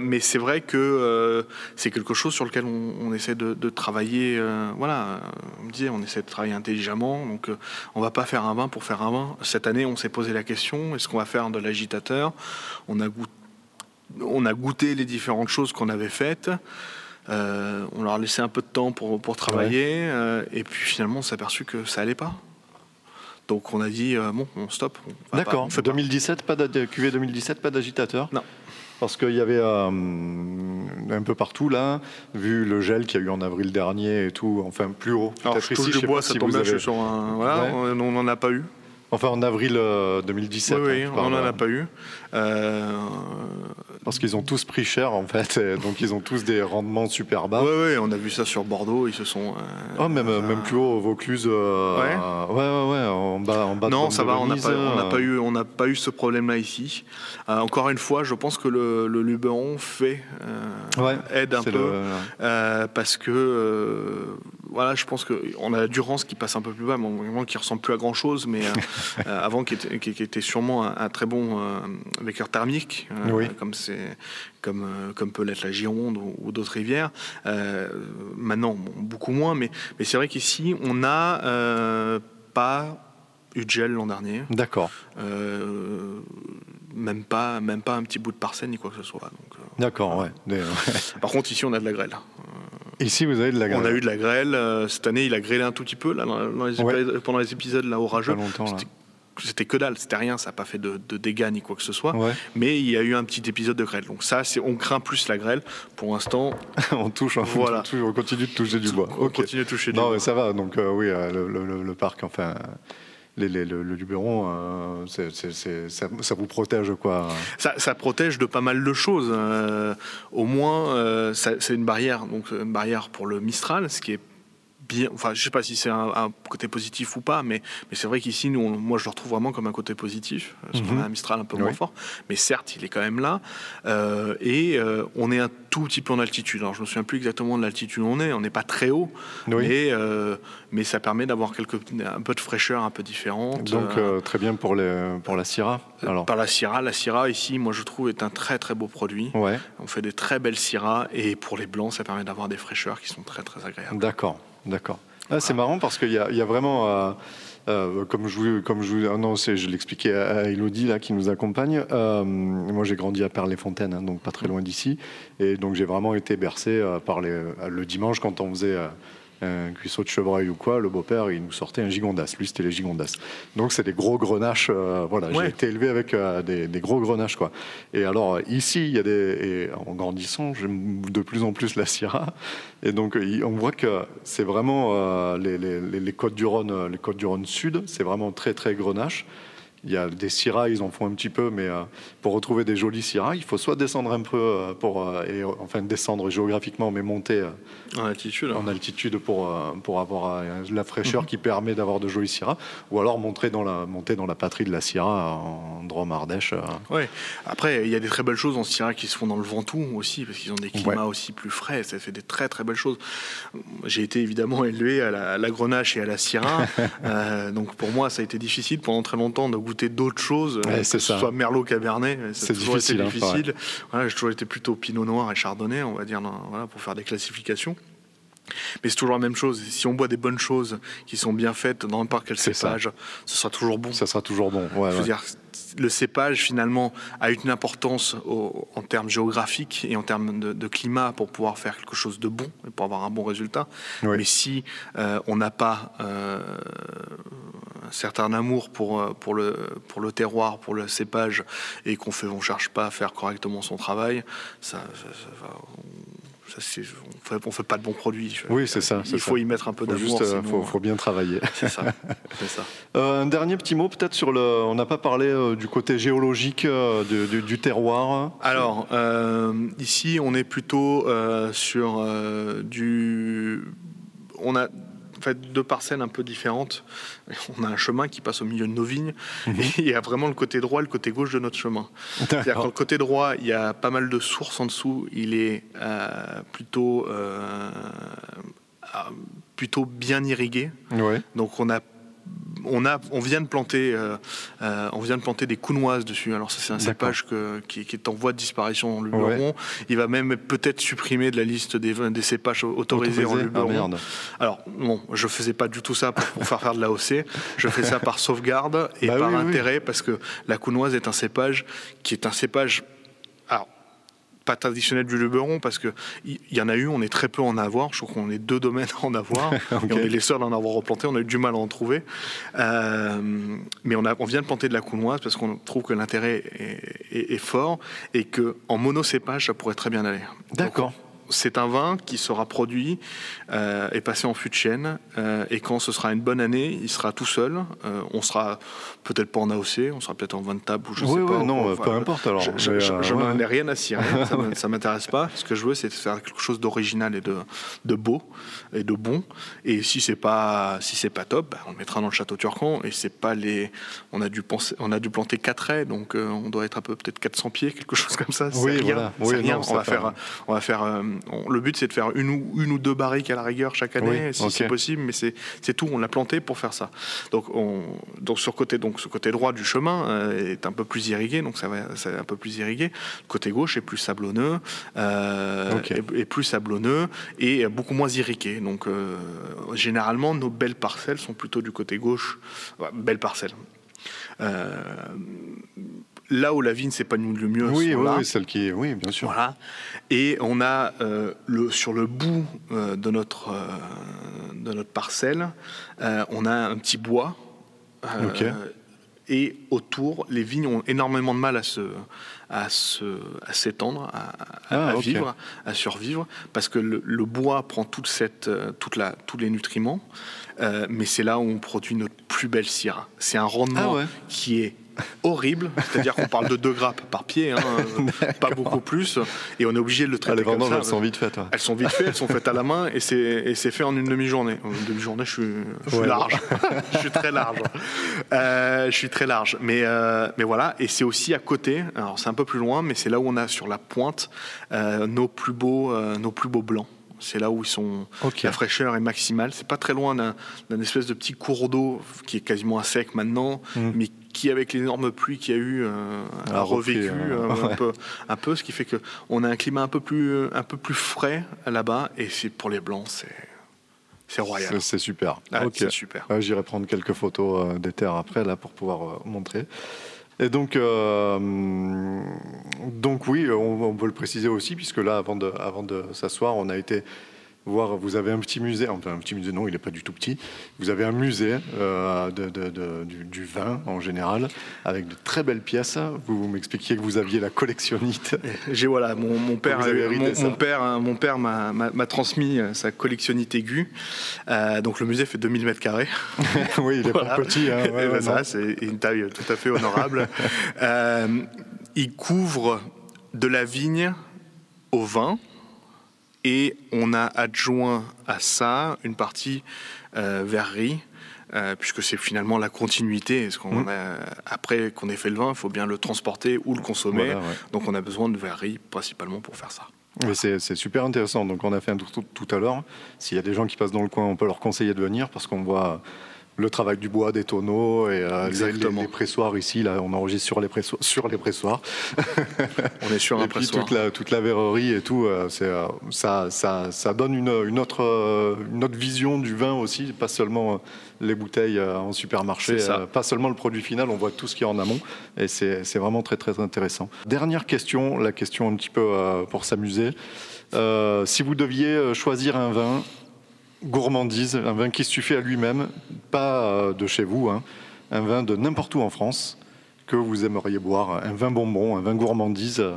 mais c'est vrai que c'est quelque chose sur lequel on, on essaie de, de travailler. voilà, on me disait, on essaie de travailler intelligemment. Donc, euh, on va pas faire un vin pour faire un vin. Cette année, on s'est posé la question est-ce qu'on va faire de l'agitateur? On a goûté. On a goûté les différentes choses qu'on avait faites. Euh, on leur a laissé un peu de temps pour, pour travailler. euh, et puis finalement, on s'est aperçu que ça allait pas. Donc on a dit, euh, bon, on pas- D'accord. on fait pas. 2017, pas d'ag- QV 2017, pas d'agitateur? Non. Parce qu'il y avait euh, un peu partout là, vu le gel qu'il y a eu en avril dernier et tout, enfin plus haut. Alors je touche ici, du bois, ça si tombe bien, je avez. suis sur un... Voilà, Ouais. on n'en a pas eu. Enfin en avril euh, 2017. oui, oui, hein, on n'en euh, a pas eu. Euh, Parce qu'ils ont tous pris cher en fait, donc ils ont tous des rendements super bas. ouais, ouais, on a vu ça sur Bordeaux, ils se sont... euh, Oh, même, euh, même plus haut, au Vaucluse. euh, Ouais. ouais, ouais, ouais, en bas, en bas Non, ça va, on n'a Venise, pas, on n'a euh, pas eu, on n'a pas eu ce problème-là ici. Encore une fois, je pense que le, le Luberon fait Ouais, aide un peu. le- parce que voilà, je pense que on a la Durance qui passe un peu plus bas, mais vraiment qui ressemble plus à grand chose, mais avant qui était, qui, qui était sûrement un, un très bon euh, vecteur thermique, Oui. comme c'est comme euh, comme peut l'être la Gironde ou, ou d'autres rivières. Euh, maintenant, bon, beaucoup moins, mais mais c'est vrai qu'ici on n'a euh, pas eu de gel l'an dernier. D'accord. Euh, même, pas, même pas un petit bout de parcelle ni quoi que ce soit. Donc, euh, D'accord, ouais. Par contre, ici, on a de la grêle. Ici, vous avez de la On a grêle. eu de la grêle. cette année, il a grêlé un tout petit peu là, dans- les Ouais. pendant les épisodes là, orageux. C'était- C'était que dalle, c'était rien, ça n'a pas fait de, de dégâts ni quoi que ce soit. Ouais. Mais il y a eu un petit épisode de grêle. Donc ça, c'est, on craint plus la grêle. Pour l'instant, on touche, on, Voilà. touche- on continue de toucher du bois. on continue de toucher du Non, bois. mais ça va. Donc euh, oui, euh, le, le- parc, enfin, les- les- le, le Luberon, euh, ça, ça vous protège quoi. Ça, ça protège de pas mal de choses. Euh, au moins, euh, ça- c'est une barrière, donc une barrière pour le Mistral, ce qui est bien. Enfin, je sais pas si c'est un, un côté positif ou pas, mais, mais c'est vrai qu'ici, nous, on- moi, je le retrouve vraiment comme un côté positif, parce qu'on a un Mistral un peu moins fort. Mais certes, il est quand même là, Euh, et euh, on est un tout petit peu en altitude. Alors, je me souviens plus exactement de l'altitude où on est. On n'est pas très haut, Oui. mais euh, mais ça permet d'avoir quelques un peu de fraîcheur un peu différente. Donc très bien pour les pour la Syrah. Alors par la Syrah. La Syrah, ici, moi, je trouve, est un très très beau produit. ouais, On fait des très belles Syrahs et pour les blancs, ça permet d'avoir des fraîcheurs qui sont très très agréables. d'accord, d'accord. Ah, c'est marrant parce qu'il y a, vraiment euh, euh, comme je comme je ah l'expliquais à, Elodie là qui nous accompagne. euh, moi, j'ai grandi à Perles-les-Fontaines, hein, donc pas très loin d'ici, et donc j'ai vraiment été bercé par le dimanche quand on faisait un cuisseau de chevreuil ou quoi, le beau-père il nous sortait un gigondas. Lui, c'était les gigondas. Donc c'est des gros grenaches. euh, voilà, j'ai été élevé avec euh, des, des gros grenaches quoi. Et alors ici, il y a des, et en grandissant, j'aime de plus en plus la Syrah. Et donc, on voit que c'est vraiment euh, les, les, les- les côtes du Rhône, euh, les côtes du Rhône Sud, c'est vraiment très très grenache. Il y a des Syrahs, ils en font un petit peu, mais euh, pour retrouver des jolis Syrahs, il faut soit descendre un peu euh, pour, euh, et, enfin descendre géographiquement, mais monter En altitude. en altitude pour, pour avoir la fraîcheur qui permet d'avoir de jolis Syrahs, ou alors monter dans la, monter dans la patrie de la Syrah en Drôme Ardèche. Ouais. Après, il y a des très belles choses en Syrah qui se font dans le Ventoux aussi, parce qu'ils ont des climats Ouais. aussi plus frais. Ça fait des très très belles choses. J'ai été évidemment élevé à la, à la grenache et à la Syrah. Euh, donc pour moi, ça a été difficile pendant très longtemps de goûter d'autres choses, euh, Ouais, que ce ça. soit Merlot, Cabernet. C'est toujours été difficile, hein. Voilà, j'ai toujours été plutôt Pinot Noir et Chardonnay, on va dire, dans- voilà, pour faire des classifications. Mais c'est toujours la même chose. Si on boit des bonnes choses qui sont bien faites dans n'importe quel C'est ça. cépage, ce sera toujours bon. Ça sera toujours bon. Ouais, Je veux ouais. dire, le cépage finalement a une importance au- en termes géographiques et en termes de, de climat pour pouvoir faire quelque chose de bon et pour avoir un bon résultat. Oui. Mais si euh, on n'a pas euh, certain amour pour, euh, pour, le, pour le terroir, pour le cépage et qu'on fait, on cherche pas à faire correctement son travail, ça, ça- ça va- ça, c'est- on fait, on fait pas de bons produits. Oui, c'est ça, Il faut ça. y mettre un peu d'amour. juste, euh, sinon, faut, faut bien travailler. C'est ça. Euh, un dernier petit mot peut-être sur le. On n'a pas parlé euh, du côté géologique euh, du, du- du terroir. Alors, ici, on est plutôt sur du. On a fait deux parcelles un peu différentes. On a un chemin qui passe au milieu de nos vignes et il y a vraiment le côté droit et le côté gauche de notre chemin. C'est-à-dire que le côté droit, il y a pas mal de sources en dessous. Il est euh, plutôt, euh, ah, plutôt bien irrigué. Ouais. Donc on a on, a, on, vient de planter, euh, euh, on vient de planter des counoises dessus. Alors ça, c'est un cépage que- qui, qui est en voie de disparition en Ouais. Luberon. Il va même peut-être supprimer de la liste des, des cépages autorisés en Luberon. Ah, merde. Alors, bon, je faisais pas du tout ça pour, pour faire faire de l'AOC. Je fais ça par sauvegarde et Bah par oui, oui, oui. intérêt parce que la counoise est un cépage qui est un cépage. Alors, pas traditionnel du Luberon parce que il y, en a eu, on est très peu en avoir. Je trouve qu'on est deux domaines à en avoir et on est les seuls à en avoir replanté. On a eu du mal à en trouver, Euh, mais on, a, on vient de planter de la counoise parce qu'on trouve que l'intérêt est, est- est fort et que en monocépage ça pourrait très bien aller. D'accord. C'est un vin qui sera produit euh, et passé en fût de chêne. euh, et quand ce sera une bonne année, il sera tout seul. Euh, on sera peut-être pas en AOC, on sera peut-être en vin de table ou je Oui, sais oui, pas. non, Enfin, peu importe, alors. Je, je- je- euh, je ouais. n'en ai rien à cirer. Ça ça m'intéresse pas. Ce que je veux, c'est de faire quelque chose d'original et de, de beau et de bon. Et si c'est pas si c'est pas top, bah, on le mettra dans le château turcan. Et c'est pas les. On a dû penser, on a dû planter 4 haies, donc euh, on doit être un peu peut-être 400 pieds, quelque chose comme ça. C'est Oui, rien. voilà. Oui, rien. non, on va faire on va faire on- le but, c'est de faire une ou, une ou deux barriques à la rigueur chaque année, Oui, si c'est possible, mais c'est tout. On l'a planté pour faire ça. Donc, on, donc sur côté, donc ce côté droit du chemin euh, est un peu plus irrigué, donc ça va, c'est un peu plus irrigué. Le côté gauche est plus sablonneux, euh, Ok. est, est plus sablonneux et beaucoup moins irrigué. Donc, euh, généralement, nos belles parcelles sont plutôt du côté gauche. Belles parcelles. Euh, là où la vigne s'épanouit le mieux, Oui, oui, oui, celle qui est. Oui, bien sûr. Voilà. Et on a euh, le, sur le bout euh, de, notre, euh, de notre parcelle, on a un petit bois. euh, Ok. Et autour, les vignes ont énormément de mal à se, à se, à s'étendre, à, Ah, à vivre, à survivre, parce que le, le bois prend toute cette, toute la, tous les nutriments. mais c'est là où on produit notre plus belle cire. C'est un rendement Ah ouais. qui est horrible, c'est-à-dire qu'on parle de 2 grappes par pied, hein, pas beaucoup plus, et on est obligé de le Ah, traiter les comme vendanges, ça. elles sont vite faites. ouais. Elles sont vite faites, elles sont faites à la main, et c'est fait en une demi-journée. En une demi-journée, je suis, je suis Ouais. large, je suis très large, Euh, je suis très large. Mais euh, mais voilà, et c'est aussi à côté. Alors c'est un peu plus loin, mais c'est là où on a sur la pointe euh, nos plus beaux nos plus beaux blancs. C'est là où ils sont. La fraîcheur est maximale. C'est pas très loin d'un espèce de petit cours d'eau qui est quasiment à sec maintenant, Mm. mais qui, avec l'énorme pluie qu'il y a eu, euh, A revécu euh, euh, un, peu, un peu, ce qui fait que on a un climat un peu plus, un peu plus frais là-bas, et c'est pour les blancs, c'est c'est royal. C'est- super. Ah. C'est super. J'irai prendre quelques photos euh, des terres après là pour pouvoir montrer. Et donc, euh, donc oui, on, on peut le préciser aussi puisque là, avant de, avant de s'asseoir, on a été voir. Vous avez un petit musée, enfin un petit musée, non, il n'est pas du tout petit. Vous avez un musée euh, de, de- de- du, du vin en général avec de très belles pièces. Vous, vous m'expliquiez que vous aviez la collectionnite. J'ai voilà, mon, mon père, mon, père, hein, mon père m'a- m'a m'a transmis euh, sa collectionnite aiguë. Euh, donc le musée fait 2000 mètres carrés. oui, il est Voilà. pas petit. hein, ouais, ben ça, c'est une taille tout à fait honorable. Euh, il couvre de la vigne au vin et on a adjoint à ça une partie euh, verrerie. euh, puisque c'est finalement la continuité. Parce qu'on Mm. a- après qu'on ait fait le vin, il faut bien le transporter ou le consommer. Voilà, ouais. Donc on a besoin de verrerie principalement pour faire ça. Mais c'est super intéressant. Donc, on a fait un tour tout, tout à l'heure. S'il y a des gens qui passent dans le coin, on peut leur conseiller de venir parce qu'on voit le travail du bois, des tonneaux et euh, les, Exactement. les- les pressoirs ici. Là, on enregistre sur les pressoirs. Sur les pressoirs. On est sur un et puis toute la, toute la verrerie et tout. euh, c'est, euh, ça, ça, ça donne une, une autre, euh, une autre vision du vin aussi, pas seulement les bouteilles en supermarché, pas seulement le produit final, on voit tout ce qu'il y a en amont et c'est, vraiment très très intéressant. Dernière question, la question un petit peu pour s'amuser. Si vous deviez choisir un vin gourmandise, un vin qui suffit à lui-même, pas euh, de chez vous, hein, un vin de n'importe où en France que vous aimeriez boire, un vin bonbon, un vin gourmandise euh,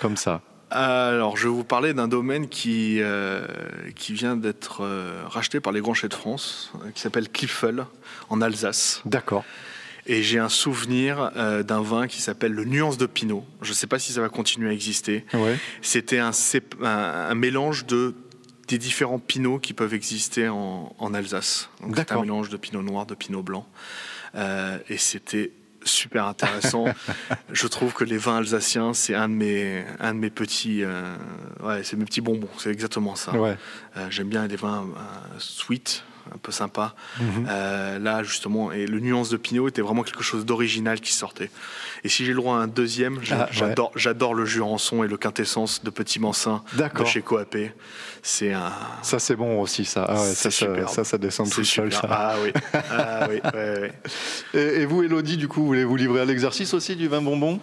comme ça. Alors, je vais vous parler d'un domaine qui, euh, qui vient d'être euh, racheté par les Grands Chais de France, qui s'appelle Kliffel, en Alsace. D'accord. Et j'ai un souvenir euh, d'un vin qui s'appelle le Nuance de Pinot. Je ne sais pas si ça va continuer à exister. Ouais. C'était un, cép- un, un mélange de des différents pinots qui peuvent exister en, en Alsace. Donc c'est un mélange de pinot noir, de pinot blanc. Euh, et c'était super intéressant. Je trouve que les vins alsaciens, c'est un de mes, un de mes petits, euh, ouais, c'est mes petits bonbons. C'est exactement ça. Ouais. Euh, J'aime bien des vins sweet, un peu sympa. Mhm. Euh, là, justement, et le nuance de Pinot était vraiment quelque chose d'original qui sortait. Et si j'ai le droit à un deuxième, Ah, ouais. j'adore, j'adore le Jurançon et le Quintessence de Petit Mansin de D'accord. chez Coapé. C'est un. Ça c'est bon aussi, ça. Ah ouais, ça, ça, superbe. ça, ça descend tout seul. ça. Ah oui. Ah oui. ouais, ouais. Et, et vous, Elodie, du coup, voulez vous livrer à l'exercice aussi du vin bonbon?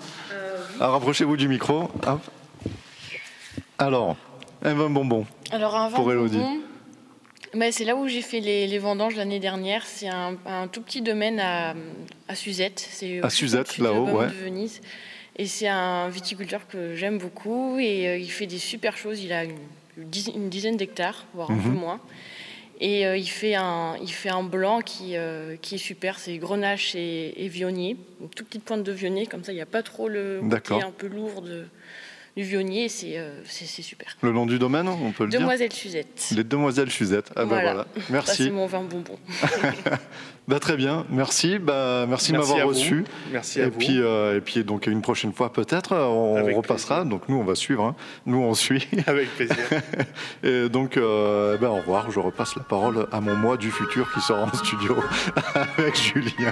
Ah, Rapprochez-vous du micro. Hop. Alors, un vin bonbon. Alors un vin Pour Élodie. bonbon, bah, c'est là où j'ai fait les, les vendanges l'année dernière. C'est un, un tout petit domaine à, à Suzette. C'est À Suzette, là-haut, ouais. de Venise. Et c'est un viticulteur que j'aime beaucoup et euh, il fait des super choses. Il a une, une dizaine- d'hectares, voire un peu Mhm. moins. Et euh, il, fait un, il fait un blanc qui, euh, qui est super. C'est grenache et, et vionnier. Une toute petite pointe de vionnier, comme ça il n'y a pas trop le côté un peu lourd de, du Vionnier. C'est euh, c'est- super. Le nom du domaine, on peut le dire Demoiselle Suzette. Les Demoiselles Suzette. Ah ben Voilà. Merci. c'est mon vin bonbon. Bah, très bien. Merci. Bah, merci de m'avoir reçu. Merci à et vous. puis, euh, et puis donc une prochaine fois peut-être, on Avec repassera. plaisir. Donc nous on va suivre. hein. Nous on suit. Avec plaisir. Et donc euh, ben, au revoir. Je repasse la parole à mon moi du futur qui sera en studio avec Julien.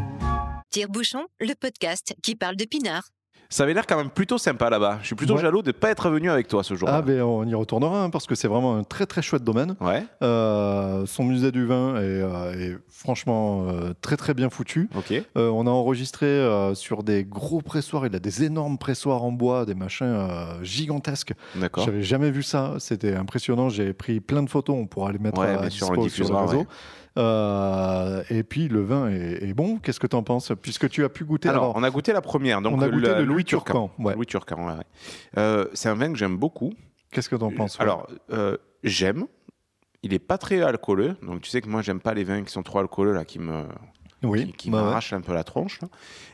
Tire-bouchon, le podcast qui parle de pinard. Ça avait l'air quand même plutôt sympa là-bas. Je suis plutôt Ouais. jaloux de ne pas être venu avec toi ce jour-là. Ah ben on y retournera hein, parce que c'est vraiment un très très chouette domaine. Ouais, Euh, son musée du vin est, euh, est franchement euh, très très bien foutu. ok. Euh, on a enregistré euh, sur des gros pressoirs. Il a des énormes pressoirs en bois, des machins euh, gigantesques. D'accord. J'avais jamais vu ça. C'était impressionnant. J'ai pris plein de photos. On pourra les mettre Ouais, à sur le diffusera, réseau. Euh, et puis le vin est, est bon. Qu'est-ce que tu en penses Puisque tu as pu goûter. Alors, on a goûté la première. Donc on a goûté le Louis Turcan. Turcan. Ouais. Louis Turcan, ouais, ouais. Euh, c'est un vin que j'aime beaucoup. Qu'est-ce que tu en penses. Alors, euh, j'aime. Il est pas très alcooleux. Donc, tu sais que moi, j'aime pas les vins qui sont trop alcooleux, là, qui me, oui, qui, qui bah m'arrachent un peu la tronche. là.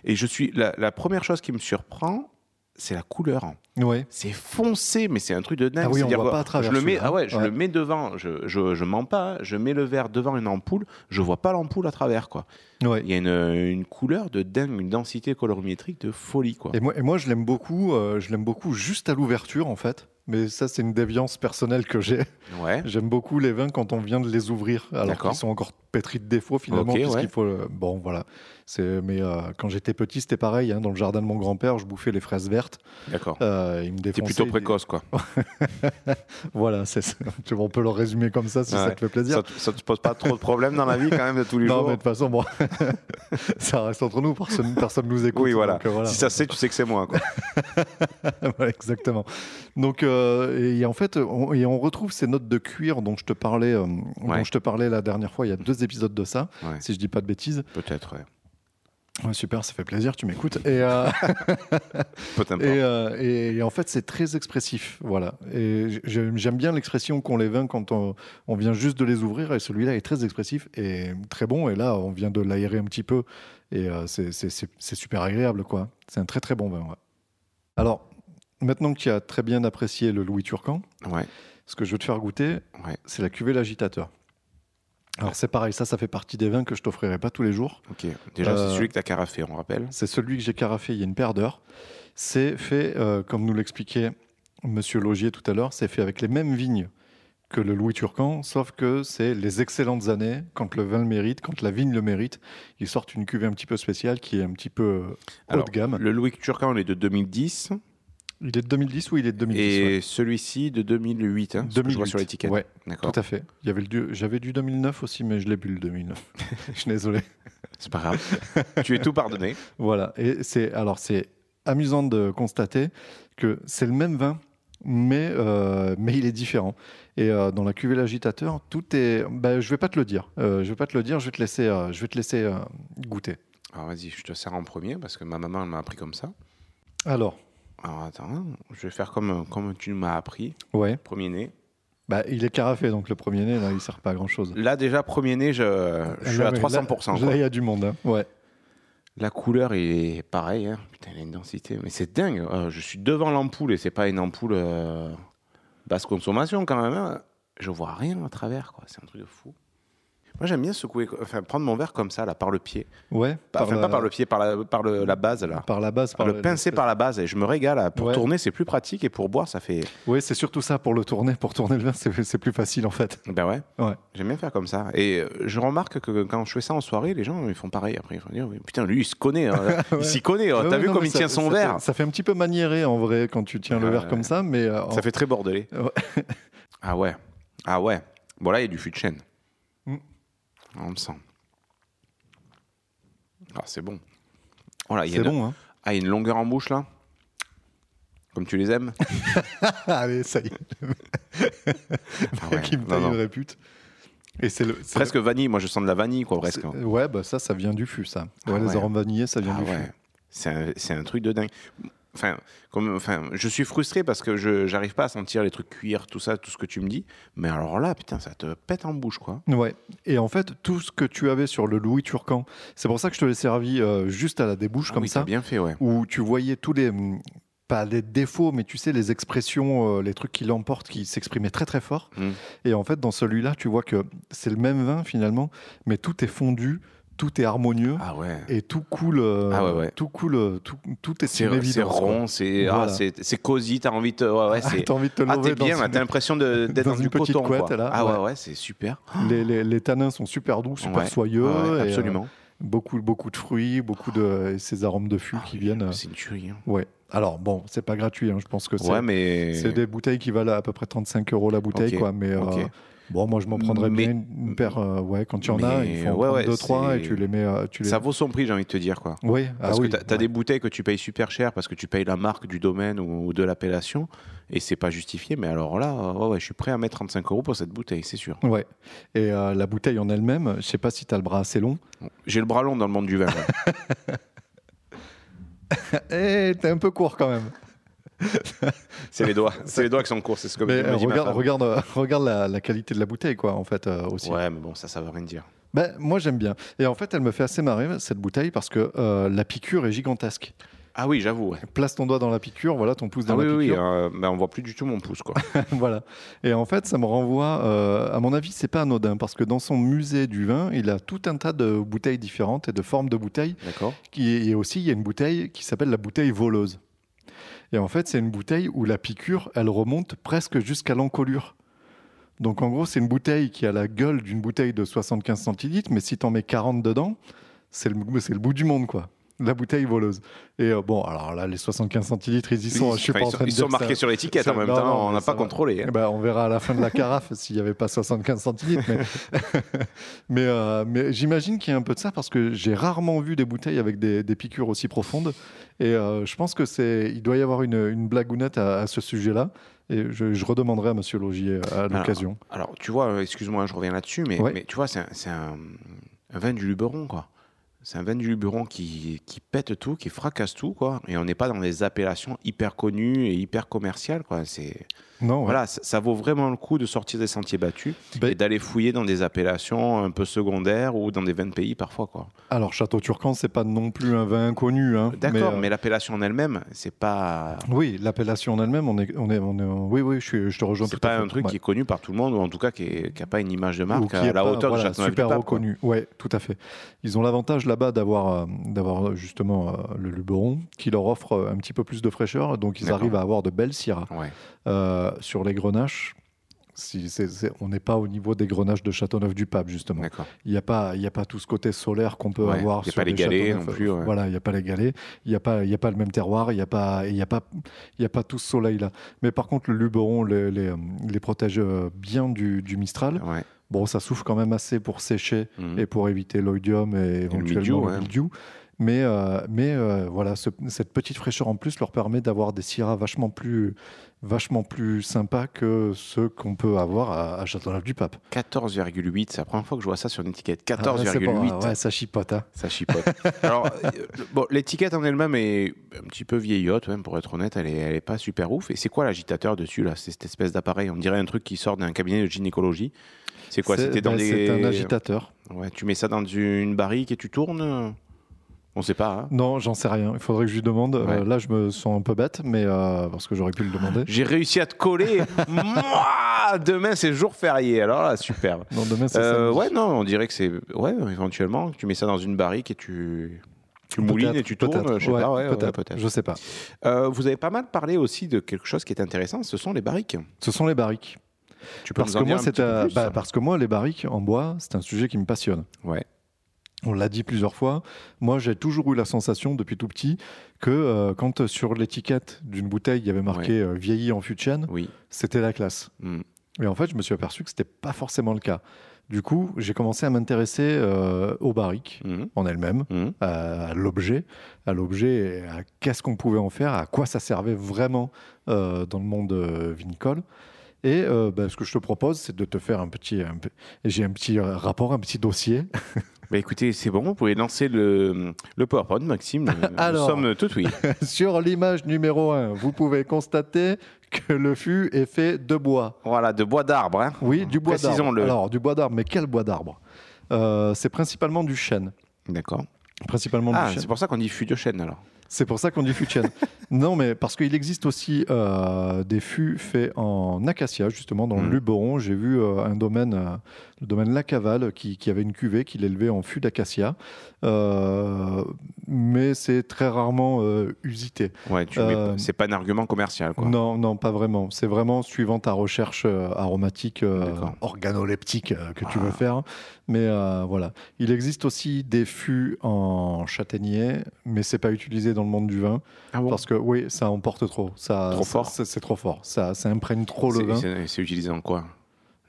Et je suis. La, la première chose qui me surprend, c'est la couleur. Ouais. C'est foncé, mais c'est un truc de dingue. Ah oui, on voit pas à travers Je le mets, ah ouais, je ouais. le mets devant. Je, je, je mens pas. hein. Je mets le verre devant une ampoule. Je vois pas l'ampoule à travers, quoi. Ouais. Il y a une, une couleur de dingue, une densité colorimétrique de folie, quoi. Et moi, et moi, je l'aime beaucoup. euh, je l'aime beaucoup juste à l'ouverture, en fait. Mais ça, c'est une déviance personnelle que j'ai. Ouais. J'aime beaucoup les vins quand on vient de les ouvrir, alors qu'ils sont encore pétris de défauts finalement, puisqu'il faut. euh, Bon, voilà. Mais euh, quand j'étais petit, c'était pareil. hein, dans le jardin de mon grand-père, je bouffais les fraises vertes. D'accord. Euh, il me T'es plutôt précoce, quoi. Voilà, on peut le résumer comme ça si ça te fait plaisir. Ça, ça te pose pas trop de problèmes dans la vie, quand même, de tous les non, jours mais de toute façon, bon, ça reste entre nous. Personne, personne nous écoute. Oui, voilà. donc, euh, voilà. Si ça sait, tu sais que c'est moi, quoi. Voilà, exactement. Donc, euh, et en fait, on, et on retrouve ces notes de cuir dont je te parlais, Ouais. dont je te parlais la dernière fois. Il y a deux épisodes de ça, Ouais. si je dis pas de bêtises. Peut-être, ouais. Ouais, super, ça fait plaisir, tu m'écoutes. Et, euh, et, euh, et- et en fait, c'est très expressif. Voilà. Et j'ai- j'aime bien l'expression qu'ont les vins quand on, on vient juste de les ouvrir. Et celui-là est très expressif et très bon. Et là, on vient de l'aérer un petit peu. Et euh, c'est- super agréable, quoi. C'est un très très bon vin. ouais. Alors, maintenant que tu as très bien apprécié le Louis Turcan, Ouais, ce que je veux te faire goûter, c'est la cuvée l'agitateur. Alors c'est pareil, ça, ça fait partie des vins que je t'offrirai pas tous les jours. ok. Déjà, Euh, c'est celui que t'as carafé, on rappelle. C'est celui que j'ai carafé il y a une paire d'heures. C'est fait, euh, comme nous l'expliquait Monsieur Logier tout à l'heure, c'est fait avec les mêmes vignes que le Louis Turcan, sauf que c'est les excellentes années, quand le vin le mérite, quand la vigne le mérite, ils sortent une cuvée un petit peu spéciale qui est un petit peu euh, haut Alors, de gamme. Le Louis Turcan, il est de 2010. Il est de 2010 ou il est de 2010 et ouais. celui-ci de 2008, hein, ce que je vois 2008, sur l'étiquette. Ouais, D'accord. tout à fait. Il y avait le J'avais du 2009 aussi, mais je l'ai bu le 2009. je suis désolé. C'est pas grave. tu es tout pardonné. Voilà. Et c'est alors c'est amusant de constater que c'est le même vin, mais euh, mais il est différent. Et euh, dans la cuvée l'agitateur, tout est. Ben, je vais pas te le dire. Euh, je vais pas te le dire. Je vais te laisser. je vais te laisser goûter. Alors vas-y, je te sers en premier parce que ma maman elle m'a appris comme ça. Alors, Alors attends, je vais faire comme, comme tu m'as appris. ouais. Premier nez. Bah, il est carafé, donc le premier nez là, il sert pas à grand chose. Là déjà, premier nez, je, je suis à 300%. Là, quoi. il y a du monde. hein. Ouais. La couleur est pareille. Hein. Putain, il a une densité. Mais c'est dingue. Euh, je suis devant l'ampoule et c'est pas une ampoule euh, basse consommation quand même. hein. Je vois rien à travers. quoi. C'est un truc de fou. Moi, j'aime bien secouer, enfin, prendre mon verre comme ça, là, par le pied. Ouais. Pas- enfin, la- pas par le pied, par la, par le- la base, là. Par la base. Par le pincer par la base. Et je me régale. là. Pour Ouais. tourner, c'est plus pratique. Et pour boire, ça fait. Oui, c'est surtout ça pour le tourner. Pour tourner le vin, c'est plus facile en fait. Ben ouais. Ouais. J'aime bien faire comme ça. Et euh, je remarque que quand je fais ça en soirée, les gens ils font pareil. Après, ils vont dire Putain, lui, il se connaît. hein. Ouais. Il s'y connaît. hein. T'as vu non, comme il ça- tient son ça verre fait- Ça fait un petit peu maniéré en vrai quand tu tiens le verre comme ça, mais euh, Ça en- fait très bordelais. Ah ouais. Ah ouais. Bon, là, il y a du fût de chêne. On le sent. Ah, c'est bon. Voilà, il y a c'est une... bon. Hein. Ah, il y a une longueur en bouche, là? comme tu les aimes? Allez, ça y est. Ah ouais, qui me non, une répute. Et c'est le. c'est Presque vanille, moi je sens de la vanille, quoi, presque. c'est- Ouais, bah ça, ça vient du fût, ça. Ah Ouais, les ouais. arômes vanillés, ça vient Ah du ouais. fût. C'est un, c'est un truc de dingue. Enfin, comme, enfin, je suis frustré parce que je j'arrive pas à sentir les trucs cuir, tout ça, tout ce que tu me dis. Mais alors là, putain, ça te pète en bouche, quoi. Ouais. Et en fait, tout ce que tu avais sur le Louis Turcan, c'est pour ça que je te l'ai servi euh, juste à la débouche Ah comme oui, ça, bien fait, ouais. où tu voyais tous les hum, pas les défauts, mais tu sais les expressions, euh, les trucs qui l'emportent, qui s'exprimaient très très fort. Mm. Et en fait, dans celui-là, tu vois que c'est le même vin finalement, mais tout est fondu, tout est harmonieux. Ah ouais. Et tout coule, euh, Ah ouais, ouais. tout coule, euh, tout, tout est C'est c'est rond, c'est ah, Voilà. c'est c'est cosy, t'as envie de. Ouais, c'est. T'as envie de te Ah, lever t'es dans bien, une- t'as l'impression de- d'être dans dans, une du petite coton. couette, quoi. là, Ah ouais, ouais. c'est super. les, les- les tanins sont super doux, super soyeux. euh, absolument. beaucoup, beaucoup de fruits, beaucoup de et ces arômes de fût Ah qui oui, viennent. C'est une tuerie. hein. Ouais. Alors bon, c'est pas gratuit. hein, Je pense que c'est Ouais, mais. c'est des bouteilles qui valent à peu près 35 euros la bouteille, quoi. Mais. Bon, moi je m'en prendrais Mais- bien une, paire. euh, ouais, quand tu en as, il faut en ouais, ouais, deux, trois et tu les mets. euh, tu les... Ça vaut son prix, j'ai envie de te dire, quoi. Oui, ah Parce oui, que tu as, ouais. des bouteilles que tu payes super cher parce que tu payes la marque du domaine ou, ou de l'appellation et c'est pas justifié. Mais alors là, ouais, je suis prêt à mettre 35 euros pour cette bouteille, c'est sûr. Ouais. Et euh, la bouteille en elle-même, je sais pas si tu as le bras assez long. J'ai le bras long dans le monde du vin. Eh, t'es un peu court quand même. C'est les doigts. C'est les doigts qui sont courts. C'est ce que Mais me dit ma regarde, euh, regarde la, la qualité de la bouteille, quoi, en fait, euh, aussi. Ouais, mais bon, ça, ça veut rien dire. Ben, moi, j'aime bien. Et en fait, elle me fait assez marrer, cette bouteille, parce que euh, la piqûre est gigantesque. Ah oui, j'avoue. ouais. Place ton doigt dans la piqûre, voilà ton pouce Ah dans oui, la oui, piqûre. euh, mais on voit plus du tout mon pouce, quoi. voilà. Et en fait, ça me renvoie, euh, à mon avis, c'est pas anodin, parce que dans son musée du vin, il a tout un tas de bouteilles différentes et de formes de bouteilles. D'accord. Qui, et aussi, il y a une bouteille qui s'appelle la bouteille voleuse. Et en fait, c'est une bouteille où la piqûre, elle remonte presque jusqu'à l'encolure. Donc en gros, c'est une bouteille qui a la gueule d'une bouteille de 75 centilitres, mais si t'en mets 40 dedans, c'est le, c'est le bout du monde, quoi. La bouteille voleuse. Et euh, bon, alors là, les 75 centilitres, ils y sont. Ils- je suis pas en ils sont- train de ils dire sont marqués ça- sur l'étiquette en même non, temps, non, on n'a pas va. contrôlé, hein. Eh ben, on verra à la fin de la carafe s'il n'y avait pas 75 centilitres. Mais, mais, euh, mais j'imagine qu'il y a un peu de ça parce que j'ai rarement vu des bouteilles avec des, des piqûres aussi profondes. Et euh, je pense que c'est, il doit y avoir une, une blagounette à, à ce sujet-là. Et je, je redemanderai à Monsieur Logier à l'occasion. Alors, tu vois, excuse-moi, je reviens là-dessus, mais, Ouais. mais tu vois, c'est un, c'est un- un vin du Luberon, quoi. C'est un vin du Luberon qui, qui pète tout, qui fracasse tout, quoi. Et on n'est pas dans des appellations hyper connues et hyper commerciales, quoi. C'est Non, ouais. voilà, ça, ça vaut vraiment le coup de sortir des sentiers battus Ben- et d'aller fouiller dans des appellations un peu secondaires ou dans des vins de pays parfois, quoi. Alors, Château Turcan, c'est pas non plus un vin inconnu. hein, D'accord, mais, euh, l'appellation en elle-même, c'est pas Oui, l'appellation en elle-même, on est, on est, on est- oui, oui, je, suis- je te rejoins c'est à pas fait. un truc Ouais. qui est connu par tout le monde ou en tout cas qui n'a pas une image de marque qui à la pas, hauteur voilà, de Châteauneuf super quoi. reconnu. Ouais, tout à fait. Ils ont l'avantage là-bas d'avoir euh, d'avoir justement euh, le Luberon qui leur offre euh, un petit peu plus de fraîcheur, donc ils arrivent à avoir de belles syrahs. Ouais. Sur les grenaches, si on n'est pas au niveau des grenaches de Châteauneuf du Pape justement. Il n'y a pas y a pas tout ce côté solaire qu'on peut Ouais, avoir. il y a sur pas les galets non plus, ouais. Voilà, il n'y a pas les galets. Il n'y a pas y a pas le même terroir. Il n'y a pas y a pas il y a pas tout ce soleil là. Mais par contre le Luberon les, les, les protège euh, bien du, du Mistral. Ouais. Bon, ça souffle quand même assez pour sécher Mhm. et pour éviter l'oïdium et éventuellement le mildiou. Mais, euh, mais euh, voilà, ce- cette petite fraîcheur en plus leur permet d'avoir des syrahs vachement plus, vachement plus sympas que ceux qu'on peut avoir à, à Châteauneuf-du-Pape. 14,8, c'est la première fois que je vois ça sur une étiquette. Ah, c'est 14,8. pas- ouais, ça chipote. hein. Ça chipote. Alors, euh, bon, l'étiquette en elle-même est un petit peu vieillotte, même, pour être honnête, elle est, elle est pas super ouf. Et c'est quoi l'agitateur dessus, là? C'est cette espèce d'appareil, on dirait un truc qui sort d'un cabinet de gynécologie. C'est quoi? C'est C'était dans ben, des... c'est un agitateur. Ouais, tu mets ça dans une barrique et tu tournes? On sait pas, hein Non, j'en sais rien. Il faudrait que je lui demande. Euh, là, je me sens un peu bête, mais euh, parce que j'aurais pu le demander. J'ai réussi à te coller. Moi Demain, c'est jour férié. Alors là, super. Non, demain, c'est Euh, ouais, non, on dirait que c'est. Ouais, éventuellement, tu mets ça dans une barrique et tu. Tu moulines et tu tournes, je sais Ouais, pas, ouais, ouais, peut-être. Je sais pas. Euh, vous avez pas mal parlé aussi de quelque chose qui est intéressant, ce sont les barriques. Ce sont les barriques. Tu peux Parce nous en que, dire moi, un c'est petit peu un- plus? bah, parce que moi, les barriques en bois, c'est un sujet qui me passionne. Ouais. On l'a dit plusieurs fois. Moi, j'ai toujours eu la sensation depuis tout petit que euh, quand euh, sur l'étiquette d'une bouteille, il y avait marqué euh, vieilli en fût de chêne, Oui. c'était la classe. Mm. Et en fait, je me suis aperçu que c'était pas forcément le cas. Du coup, j'ai commencé à m'intéresser euh, aux barriques Mhm. en elles-mêmes, Mhm. à, l'objet, à l'objet, et à qu'est-ce qu'on pouvait en faire, à quoi ça servait vraiment euh, dans le monde vinicole. Et euh, bah, ce que je te propose, c'est de te faire un petit, un j'ai un petit rapport, un petit dossier. Bah écoutez, c'est bon, vous pouvez lancer le, le PowerPoint, Maxime. Nous Alors. sommes tout oui. Sur l'image numéro 1, vous pouvez constater que le fût est fait de bois. Voilà, de bois d'arbre. Hein. Oui, du bois d'arbre. Précisons-le. Alors, du bois d'arbre, mais quel bois d'arbre? Euh, C'est principalement du chêne. D'accord. Principalement Ah, du chêne. c'est pour ça qu'on dit fût de chêne alors. C'est pour ça qu'on dit fût non, mais parce qu'il existe aussi euh, des fûts faits en acacia, justement, dans le Mhm. Luberon. J'ai vu euh, un domaine, euh, le domaine Lacaval, qui, qui avait une cuvée qu'il élevait en fût d'acacia. Euh, mais c'est très rarement euh, usité. Ouais, Euh, c'est pas un argument commercial quoi. Non, non, pas vraiment. C'est vraiment suivant ta recherche aromatique, organoleptique que tu Ah. veux faire. Mais voilà. Il existe aussi des fûts en châtaignier, mais c'est pas utilisé dans le monde du vin Ah bon? Parce que oui, ça emporte trop. Ça, Trop fort? C'est trop fort. Ça, ça imprègne trop le vin. C'est utilisé en quoi?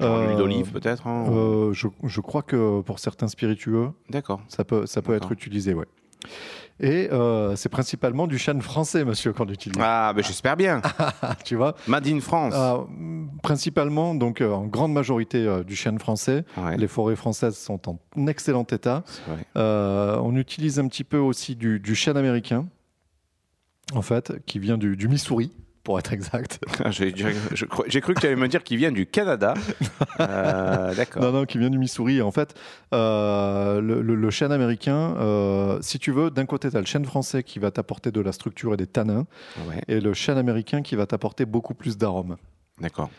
Genre Euh, l'huile d'olive peut-être hein, Euh, je, je crois que pour certains spiritueux, D'accord. ça peut, ça peut être utilisé, ouais. Et euh, c'est principalement du chêne français, monsieur, qu'on utilise. Ah, ben j'espère bien. tu vois? Made in France. Euh, principalement, donc euh, en grande majorité euh, du chêne français. Ouais, Les forêts françaises sont en excellent état. Euh, on utilise un petit peu aussi du, du chêne américain, en fait, qui vient du, du Missouri, pour être exact. Ah, J'ai cru que tu allais me dire qu'il vient du Canada. Euh, D'accord. Non, non, qui vient du Missouri. En fait, euh, le, le- le chêne américain, euh, si tu veux, d'un côté, tu as le chêne français qui va t'apporter de la structure et des tanins, Ouais, et le chêne américain qui va t'apporter beaucoup plus d'arômes. d'accord.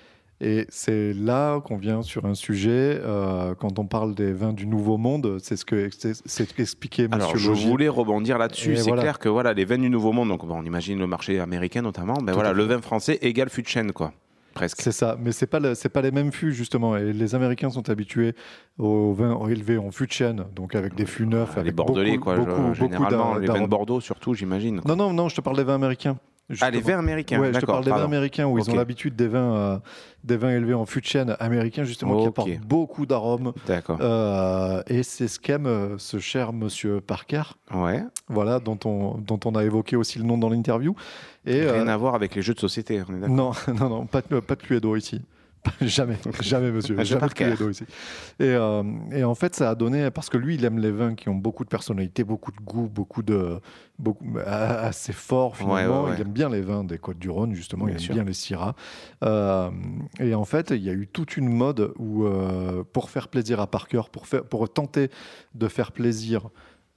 Et c'est là qu'on vient sur un sujet, euh, quand on parle des vins du Nouveau Monde, c'est ce que c'est ce qu'expliquait Alors, Monsieur je Logier. voulais rebondir là-dessus. C'est voilà. clair que voilà, les vins du Nouveau Monde, donc bon, on imagine le marché américain notamment, ben Tout voilà, le vin français égale fût de chêne, quoi. Presque. C'est ça, mais c'est pas c'est pas les mêmes fûts justement. Et les Américains sont habitués aux vins élevés en fût de chêne, donc avec des fûts neufs, Ah, les avec bordelais, beaucoup, quoi. beaucoup, généralement, les vins de. Bordeaux, surtout, j'imagine. Non, non, non, je te parle des vins américains. Ah, les justement. vins américains. Ouais, je te parle des vins américains où ils ont l'habitude des vins, euh, des vins élevés en fût de chêne américains justement qui apportent beaucoup d'arômes. D'accord. Euh, et c'est ce qu'aime euh, ce cher Monsieur Parker, Ouais. voilà, dont on, dont on a évoqué aussi le nom dans l'interview. Et Rien euh, à voir avec les jeux de société. On est d'accord. non, non, non, pas de, pas de Cluedo ici. jamais, jamais, monsieur. Jamais de. Cluedo ici. Et, euh, et en fait, ça a donné, parce que lui, il aime les vins qui ont beaucoup de personnalité, beaucoup de goût, beaucoup de. Beaucoup, assez fort finalement. Ouais, ouais, ouais. Il aime bien les vins des Côtes-du-Rhône, justement. Bien il aime sûr. bien les Syrah. Euh, et en fait, il y a eu toute une mode où, euh, pour faire plaisir à Parker, pour, faire, pour tenter de faire plaisir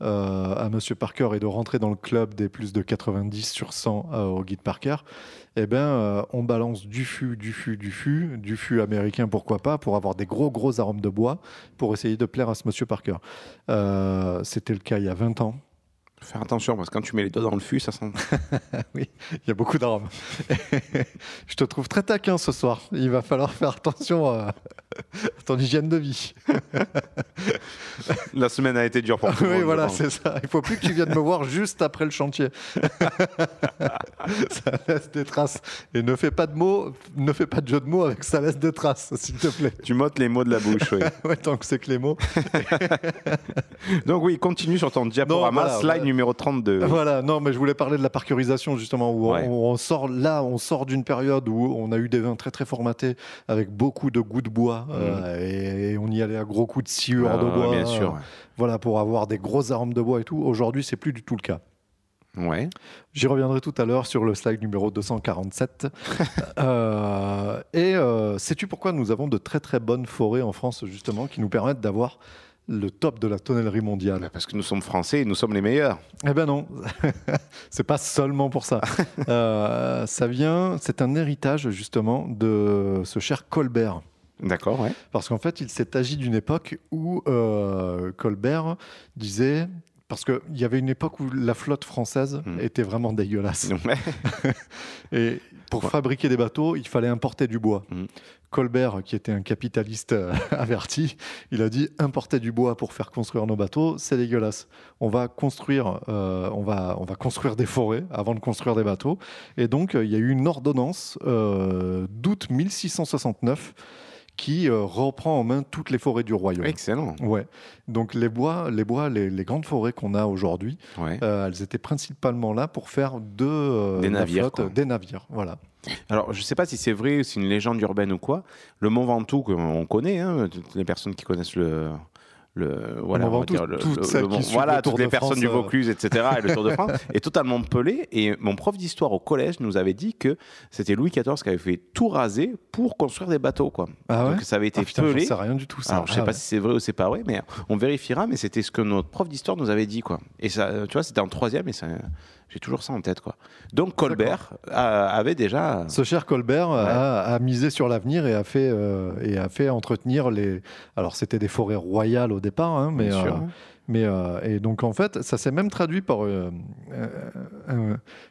euh, à Monsieur Parker et de rentrer dans le club des plus de 90 sur 100 euh, au guide Parker, eh ben, euh, on balance du fût, du fût, du fût, du fût américain, pourquoi pas, pour avoir des gros, gros arômes de bois, pour essayer de plaire à ce Monsieur Parker. Euh, C'était le cas il y a 20 ans. Faire attention, parce que quand tu mets les doigts dans le fût, ça sent. oui, il y a beaucoup d'arômes. Je te trouve très taquin ce soir. Il va falloir faire attention à à ton hygiène de vie. La semaine a été dure pour le oui, voilà, c'est ça. Il faut plus que tu viennes me voir juste après le chantier. ça laisse des traces. Et ne fais pas de mots, ne fais pas de jeu de mots avec ça laisse des traces, s'il te plaît. Tu m'ôtes les mots de la bouche, oui. ouais, tant que c'est que les mots. Donc oui, continue sur ton diaporama, voilà, slide. Numéro 32. Voilà, non, mais je voulais parler de la parcurisation justement, où on- Ouais. on, on sort là, on sort d'une période où on a eu des vins très très formatés avec beaucoup de goûts de bois euh, et, et on y allait à gros coups de sciure Ah, de bois, bien sûr. euh, voilà, pour avoir des gros arômes de bois et tout. Aujourd'hui, c'est plus du tout le cas. Ouais. J'y reviendrai tout à l'heure sur le slide numéro 247. Euh, et euh, sais-tu pourquoi nous avons de très très bonnes forêts en France justement qui nous permettent d'avoir le top de la tonnellerie mondiale Parce que nous sommes français et nous sommes les meilleurs. Eh ben non, c'est pas seulement pour ça. Euh, ça vient, c'est un héritage justement de ce cher Colbert. D'accord, ouais. Parce qu'en fait, il s'est agi d'une époque où euh, Colbert disait. Parce qu'il y avait une époque où la flotte française Mm. était vraiment dégueulasse. Ouais. Et pour Ouais. fabriquer des bateaux, il fallait importer du bois. Mm. Colbert, qui était un capitaliste euh, averti, il a dit importer du bois pour faire construire nos bateaux, c'est dégueulasse. On va construire, euh, on va, on va construire des forêts avant de construire des bateaux. Et donc, euh, il y a eu une ordonnance euh, d'août 1669 qui euh, reprend en main toutes les forêts du royaume. Excellent. Ouais. Donc les bois, les bois, les, les grandes forêts qu'on a aujourd'hui, Ouais. euh, elles étaient principalement là pour faire de euh, Des la navires, flotte, des navires. Voilà. Alors, je ne sais pas si c'est vrai c'est une légende urbaine ou quoi. Le Mont Ventoux, qu'on connaît, hein, toutes les personnes qui connaissent le. Le, voilà, Mont on va Ventoux, dire le, toutes le- le voilà, les de personnes France, du euh. Vaucluse, etc. et le Tour de France est totalement pelé. Et mon prof d'histoire au collège nous avait dit que c'était Louis XIV qui avait fait tout raser pour construire des bateaux, quoi. Ah ouais Donc ça avait été Ah putain, pelé. sais rien du tout ça. Alors, je sais Ah pas ouais. si c'est vrai ou c'est pas vrai, mais on vérifiera. Mais c'était ce que notre prof d'histoire nous avait dit, quoi. Et ça, euh, tu vois, c'était en troisième, et ça, j'ai toujours ça en tête, quoi. Donc Colbert a- avait déjà. Ce cher Colbert a, a misé sur l'avenir et a fait euh, et a fait entretenir les. Alors c'était des forêts royales au départ, hein, mais sûr. euh, mais euh, et donc en fait ça s'est même traduit par euh,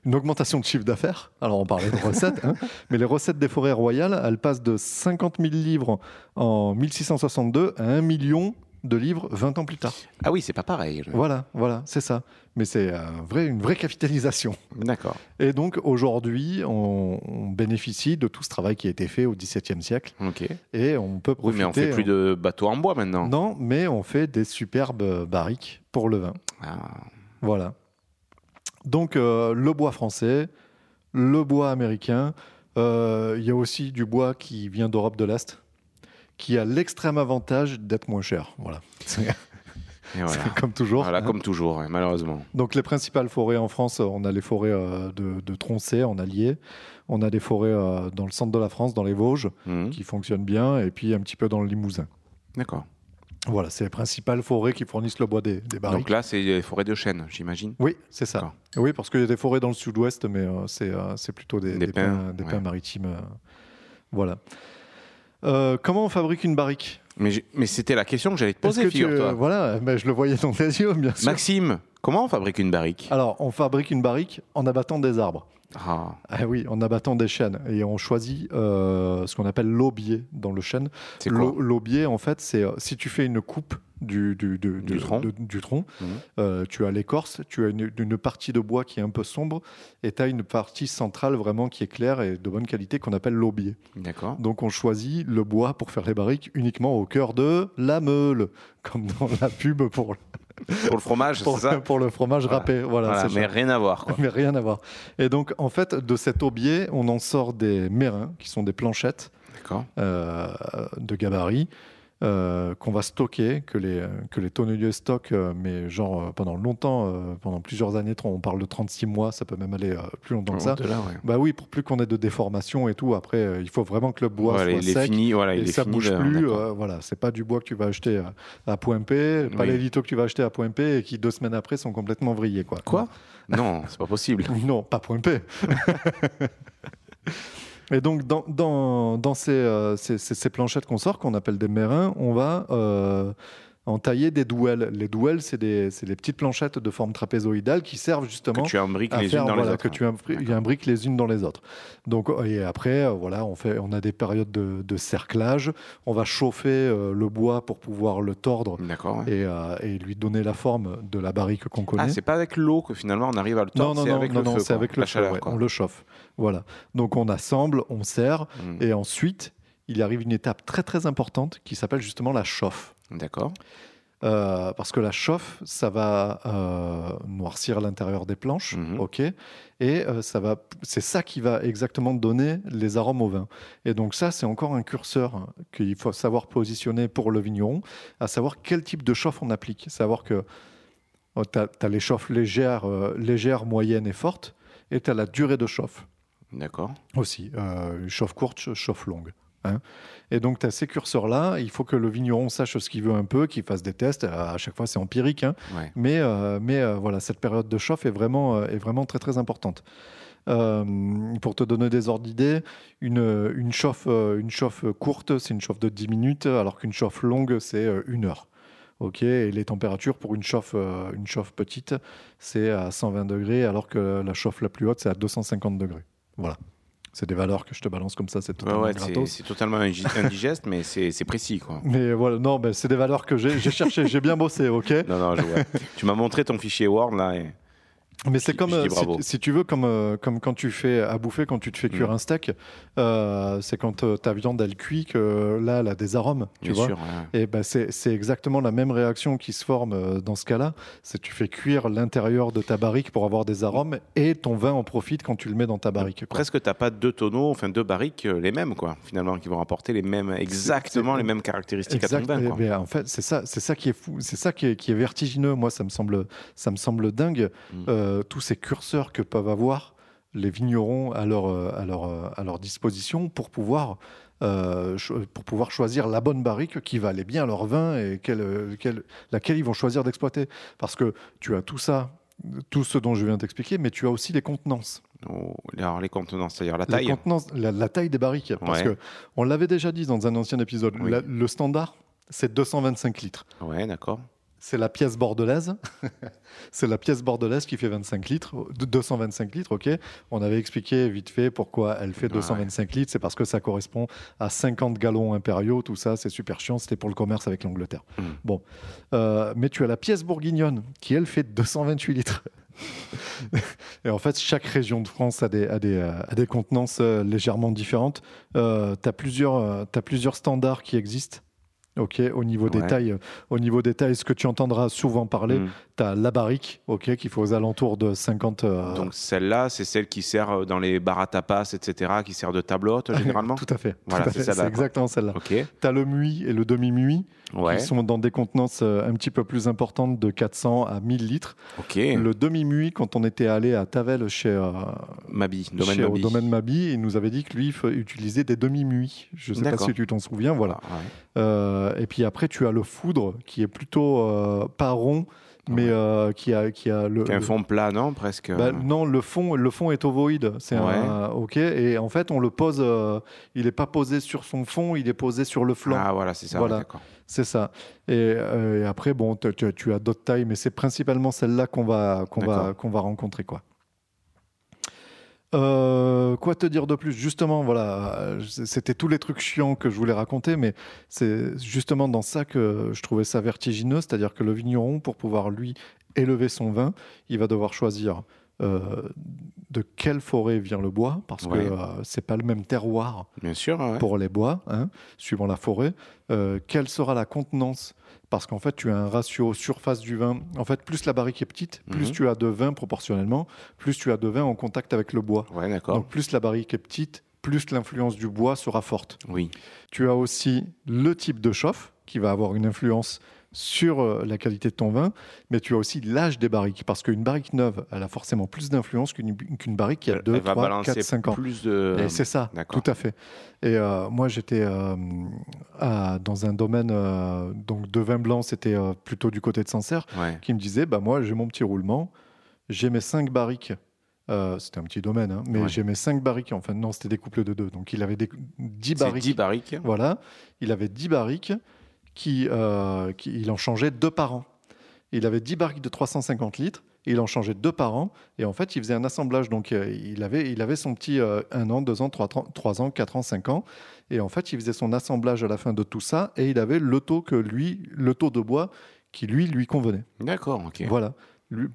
une augmentation de chiffre d'affaires. Alors on parlait de recettes, hein, mais les recettes des forêts royales, elles passent de 50 000 livres en 1662 à 1 million de livres 20 ans plus tard. Ah oui, c'est pas pareil. Voilà, voilà, c'est ça. Mais c'est un vrai, une vraie capitalisation. D'accord. Et donc aujourd'hui, on, on bénéficie de tout ce travail qui a été fait au XVIIe siècle. Ok. Et on peut Oui, profiter. mais on fait plus de bateaux en bois maintenant. Non, mais on fait des superbes barriques pour le vin. Ah. Voilà. Donc euh, le bois français, le bois américain. euh, Il y a aussi du bois qui vient d'Europe de l'Est, qui a l'extrême avantage d'être moins cher. Voilà. Comme toujours. Voilà, hein. comme toujours, malheureusement. Donc les principales forêts en France, on a les forêts euh, de, de en Allier, on a des forêts euh, dans le centre de la France, dans les Vosges, Mhm. qui fonctionnent bien, et puis un petit peu dans le Limousin. D'accord. Voilà, c'est les principales forêts qui fournissent le bois des, des. Donc là, c'est les forêts de chêne, j'imagine. oui, c'est ça. Oui, parce qu'il y a des forêts dans le sud-ouest, mais euh, c'est euh, plutôt des, Des des pins, pins, des ouais. pins maritimes. euh, voilà. Euh, comment on fabrique une barrique Mais, c'était la question que j'allais te poser, tu- figure-toi. Voilà, mais je le voyais dans tes yeux, bien sûr. Maxime, comment on fabrique une barrique Alors, on fabrique une barrique en abattant des arbres. Ah, Ah oui, en abattant des chênes. Et on choisit euh, ce qu'on appelle l'aubier dans le chêne. c'est quoi L'au- L'aubier, en fait, c'est euh, si tu fais une coupe du, du, du- Du de- tronc. de- du tronc, Mhm. euh, tu as l'écorce, tu as une, une partie de bois qui est un peu sombre, et tu as une partie centrale vraiment qui est claire et de bonne qualité qu'on appelle l'aubier. D'accord. Donc on choisit le bois pour faire les barriques uniquement au cœur de la meule, comme dans la pub pour, Pour le fromage, pour, ça pour le fromage Voilà. râpé. Voilà, mais ça. rien à voir, quoi. Mais rien à voir. Et donc, en fait, de cet aubier, on en sort des mérins, qui sont des planchettes euh, de gabarit, euh, qu'on va stocker, que les, que les tonneliers stockent, euh, mais genre euh, pendant longtemps, pendant plusieurs années, on parle de 36 mois, ça peut même aller plus longtemps que ça. Là, ouais. Bah oui, pour plus qu'on ait de déformation et tout, après, il faut vraiment que le bois Voilà, soit il est sec. fini, voilà, il et ça bouge plus, euh, voilà, c'est pas du bois que tu vas acheter à, à Point P, pas Oui. les litos que tu vas acheter à Point P et qui deux semaines après sont complètement vrillés, quoi. Quoi? Non, c'est pas possible. Non, pas point P. Et donc, dans, euh, ces, planchettes qu'on sort, qu'on appelle des mérins, on va euh, en tailler des douelles. Les douelles, c'est des, les petites planchettes de forme trapézoïdale qui servent justement Que tu imbriques à les faire, unes dans voilà, les autres. que tu imbri- imbriques les unes dans les autres. Donc, et après, euh, voilà, on, fait, on a des périodes de, de cerclage. On va chauffer euh, le bois pour pouvoir le tordre D'accord. ouais. et, euh, et lui donner la forme de la barrique qu'on connaît. Ah, c'est pas avec l'eau que finalement on arrive à le tordre, non, c'est non, avec non, le non, feu. c'est avec La le chaleur, ouais, on le chauffe. Voilà. Donc on assemble, on serre, Mm. et ensuite il arrive une étape très très importante qui s'appelle justement la chauffe. D'accord. Euh, parce que la chauffe, ça va euh, noircir l'intérieur des planches, Mhm. ok, et euh, ça va, c'est ça qui va exactement donner les arômes au vin. Et donc ça, c'est encore un curseur qu'il faut savoir positionner pour le vigneron, à savoir quel type de chauffe on applique. Savoir que tu as, les chauffes légères, légères, moyennes et fortes, et tu as la durée de chauffe D'accord. aussi, chauffe courte, chauffe longue. Hein. Et donc, tu as ces curseurs-là. Il faut que le vigneron sache ce qu'il veut un peu, qu'il fasse des tests. À chaque fois, c'est empirique. hein. Ouais. Mais, euh, mais euh, voilà, cette période de chauffe est vraiment, euh, est vraiment très, très importante. Euh, pour te donner des ordres d'idée, une, une, chauffe, une chauffe courte, c'est une chauffe de 10 minutes, alors qu'une chauffe longue, c'est une heure. Ok, et les températures pour une chauffe, une chauffe petite, c'est à 120 degrés, alors que la chauffe la plus haute, c'est à 250 degrés. Voilà. C'est des valeurs que je te balance comme ça, c'est totalement ouais, c'est indigeste, mais c'est précis, quoi. Mais voilà, non, ben, c'est des valeurs que j'ai j'ai cherché, j'ai bien bossé, ok? Non, non, je vois. tu m'as montré ton fichier Word, là, et Mais c'est comme, euh, si, tu veux, comme, euh, comme quand tu fais à bouffer, quand tu te fais cuire Mm. un steak, euh, c'est quand ta viande elle cuit que là, elle a des arômes, tu Bien vois. sûr. ouais. Et ben c'est c'est exactement la même réaction qui se forme dans ce cas-là. C'est tu fais cuire l'intérieur de ta barrique pour avoir des arômes et ton vin en profite quand tu le mets dans ta barrique. quoi. Presque, t'as pas deux tonneaux, enfin deux barriques, les mêmes, quoi, finalement, qui vont apporter les mêmes, exactement les mêmes caractéristiques Exact. à ton vin, Eh quoi. ben, en fait, c'est ça, c'est ça qui est fou, c'est ça qui est, qui est vertigineux. Moi, ça me semble, ça me semble dingue. Mm. Euh, tous ces curseurs que peuvent avoir les vignerons à leur, euh, à leur, euh, à leur disposition pour pouvoir, euh, pour pouvoir choisir la bonne barrique qui va aller bien à leur vin et quelle, quelle- laquelle ils vont choisir d'exploiter. Parce que tu as tout ça, tout ce dont je viens d'expliquer, mais tu as aussi les contenances. Oh, alors, les contenants, c'est-à-dire la Les taille. contenances, la, la taille des barriques. Parce Ouais. que on l'avait déjà dit dans un ancien épisode, Oui. la- le standard, c'est 225 litres. Ouais, d'accord. C'est la pièce bordelaise. c'est la pièce bordelaise qui fait 25 litres, de 225 litres, ok. On avait expliqué vite fait pourquoi elle fait 225 litres. C'est parce que ça correspond à 50 gallons impériaux. Tout ça, c'est super chiant. C'était pour le commerce avec l'Angleterre. Mm. Bon. Euh, mais tu as la pièce bourguignonne qui, elle, fait 228 litres. Et en fait, chaque région de France a des, a des, euh, a des contenances euh, légèrement différentes. Euh, tu as, plusieurs standards qui existent. Ok, au niveau des Ouais. tailles, au niveau des tailles, ce que tu entendras souvent parler, Mm. tu as la barrique, ok, qui fait aux alentours de 50. euh, Donc celle-là, c'est celle qui sert euh, dans les bars à tapas, etc., qui sert de table haute, généralement tout à fait. Voilà, c'est quoi. exactement celle-là. Ok, Tu as le muit et le demi-muit ouais, qui sont dans des contenances euh, un petit peu plus importantes de 400 à 1000 litres. ok. Le demi-muit, quand on était allé à Tavel chez, euh, Mabi, domaine chez- au domaine Mabi, il nous avait dit que lui, il utilisait des demi-muits. Je ne sais pas si tu t'en souviens, voilà. Ah, ouais. Euh, et puis après, tu as le foudre qui est plutôt euh, pas rond, mais euh, qui a, qui a le. Qui a un fond plat, non Presque. Bah, non, le fond, le fond est ovoïde. C'est Ouais. un, ok. Et en fait, on le pose. euh, il n'est pas posé sur son fond, il est posé sur le flanc. Ah, voilà, c'est ça. Voilà. ouais. C'est ça. Et, euh, et après, bon, tu, as d'autres tailles, mais c'est principalement celle-là qu'on va, qu'on va, qu'on va rencontrer, quoi. Euh, quoi te dire de plus? Justement, voilà, c'était tous les trucs chiants que je voulais raconter, mais c'est justement dans ça que je trouvais ça vertigineux, c'est-à-dire que le vigneron, pour pouvoir lui élever son vin, il va devoir choisir euh, de quelle forêt vient le bois, parce Ouais. que euh, c'est pas le même terroir Bien sûr, ouais. pour les bois, hein, suivant la forêt. Euh, quelle sera la contenance Parce qu'en fait, tu as un ratio surface du vin. En fait, plus la barrique est petite, plus Mhm. tu as de vin proportionnellement, plus tu as de vin en contact avec le bois. Ouais. Donc, plus la barrique est petite, plus l'influence du bois sera forte. Oui. Tu as aussi le type de chauffe qui va avoir une influence sur euh, la qualité de ton vin, mais tu as aussi l'âge des barriques, parce qu'une barrique neuve, elle a forcément plus d'influence qu'une barrique qui a Elle- 2, elle va 3, balancer 4, 5 ans. plus de. C'est ça, tout à fait. Et euh, moi, j'étais euh, dans un domaine euh, donc de vin blanc, c'était plutôt du côté de Sancerre, Ouais. qui me disait bah, Moi, j'ai mon petit roulement, j'ai mes cinq barriques. Euh, c'était un petit domaine, hein, mais Ouais. j'ai mes cinq barriques. Enfin, non, c'était des couples de deux. Donc, il avait des, 10 C'est barriques. 10 barriques. Voilà. Il avait 10 barriques, qui, euh, qui- il en changeait deux par an. Il avait 10 barriques de 350 litres, et il en changeait deux par an. Et en fait, il faisait un assemblage. Donc, euh, il, avait, il avait son petit 1 an, 2 ans, 3, ans, 4 ans, 5 ans. Et en fait, il faisait son assemblage à la fin de tout ça, et il avait le taux que lui, le taux de bois qui lui, lui convenait. D'accord, ok. Voilà.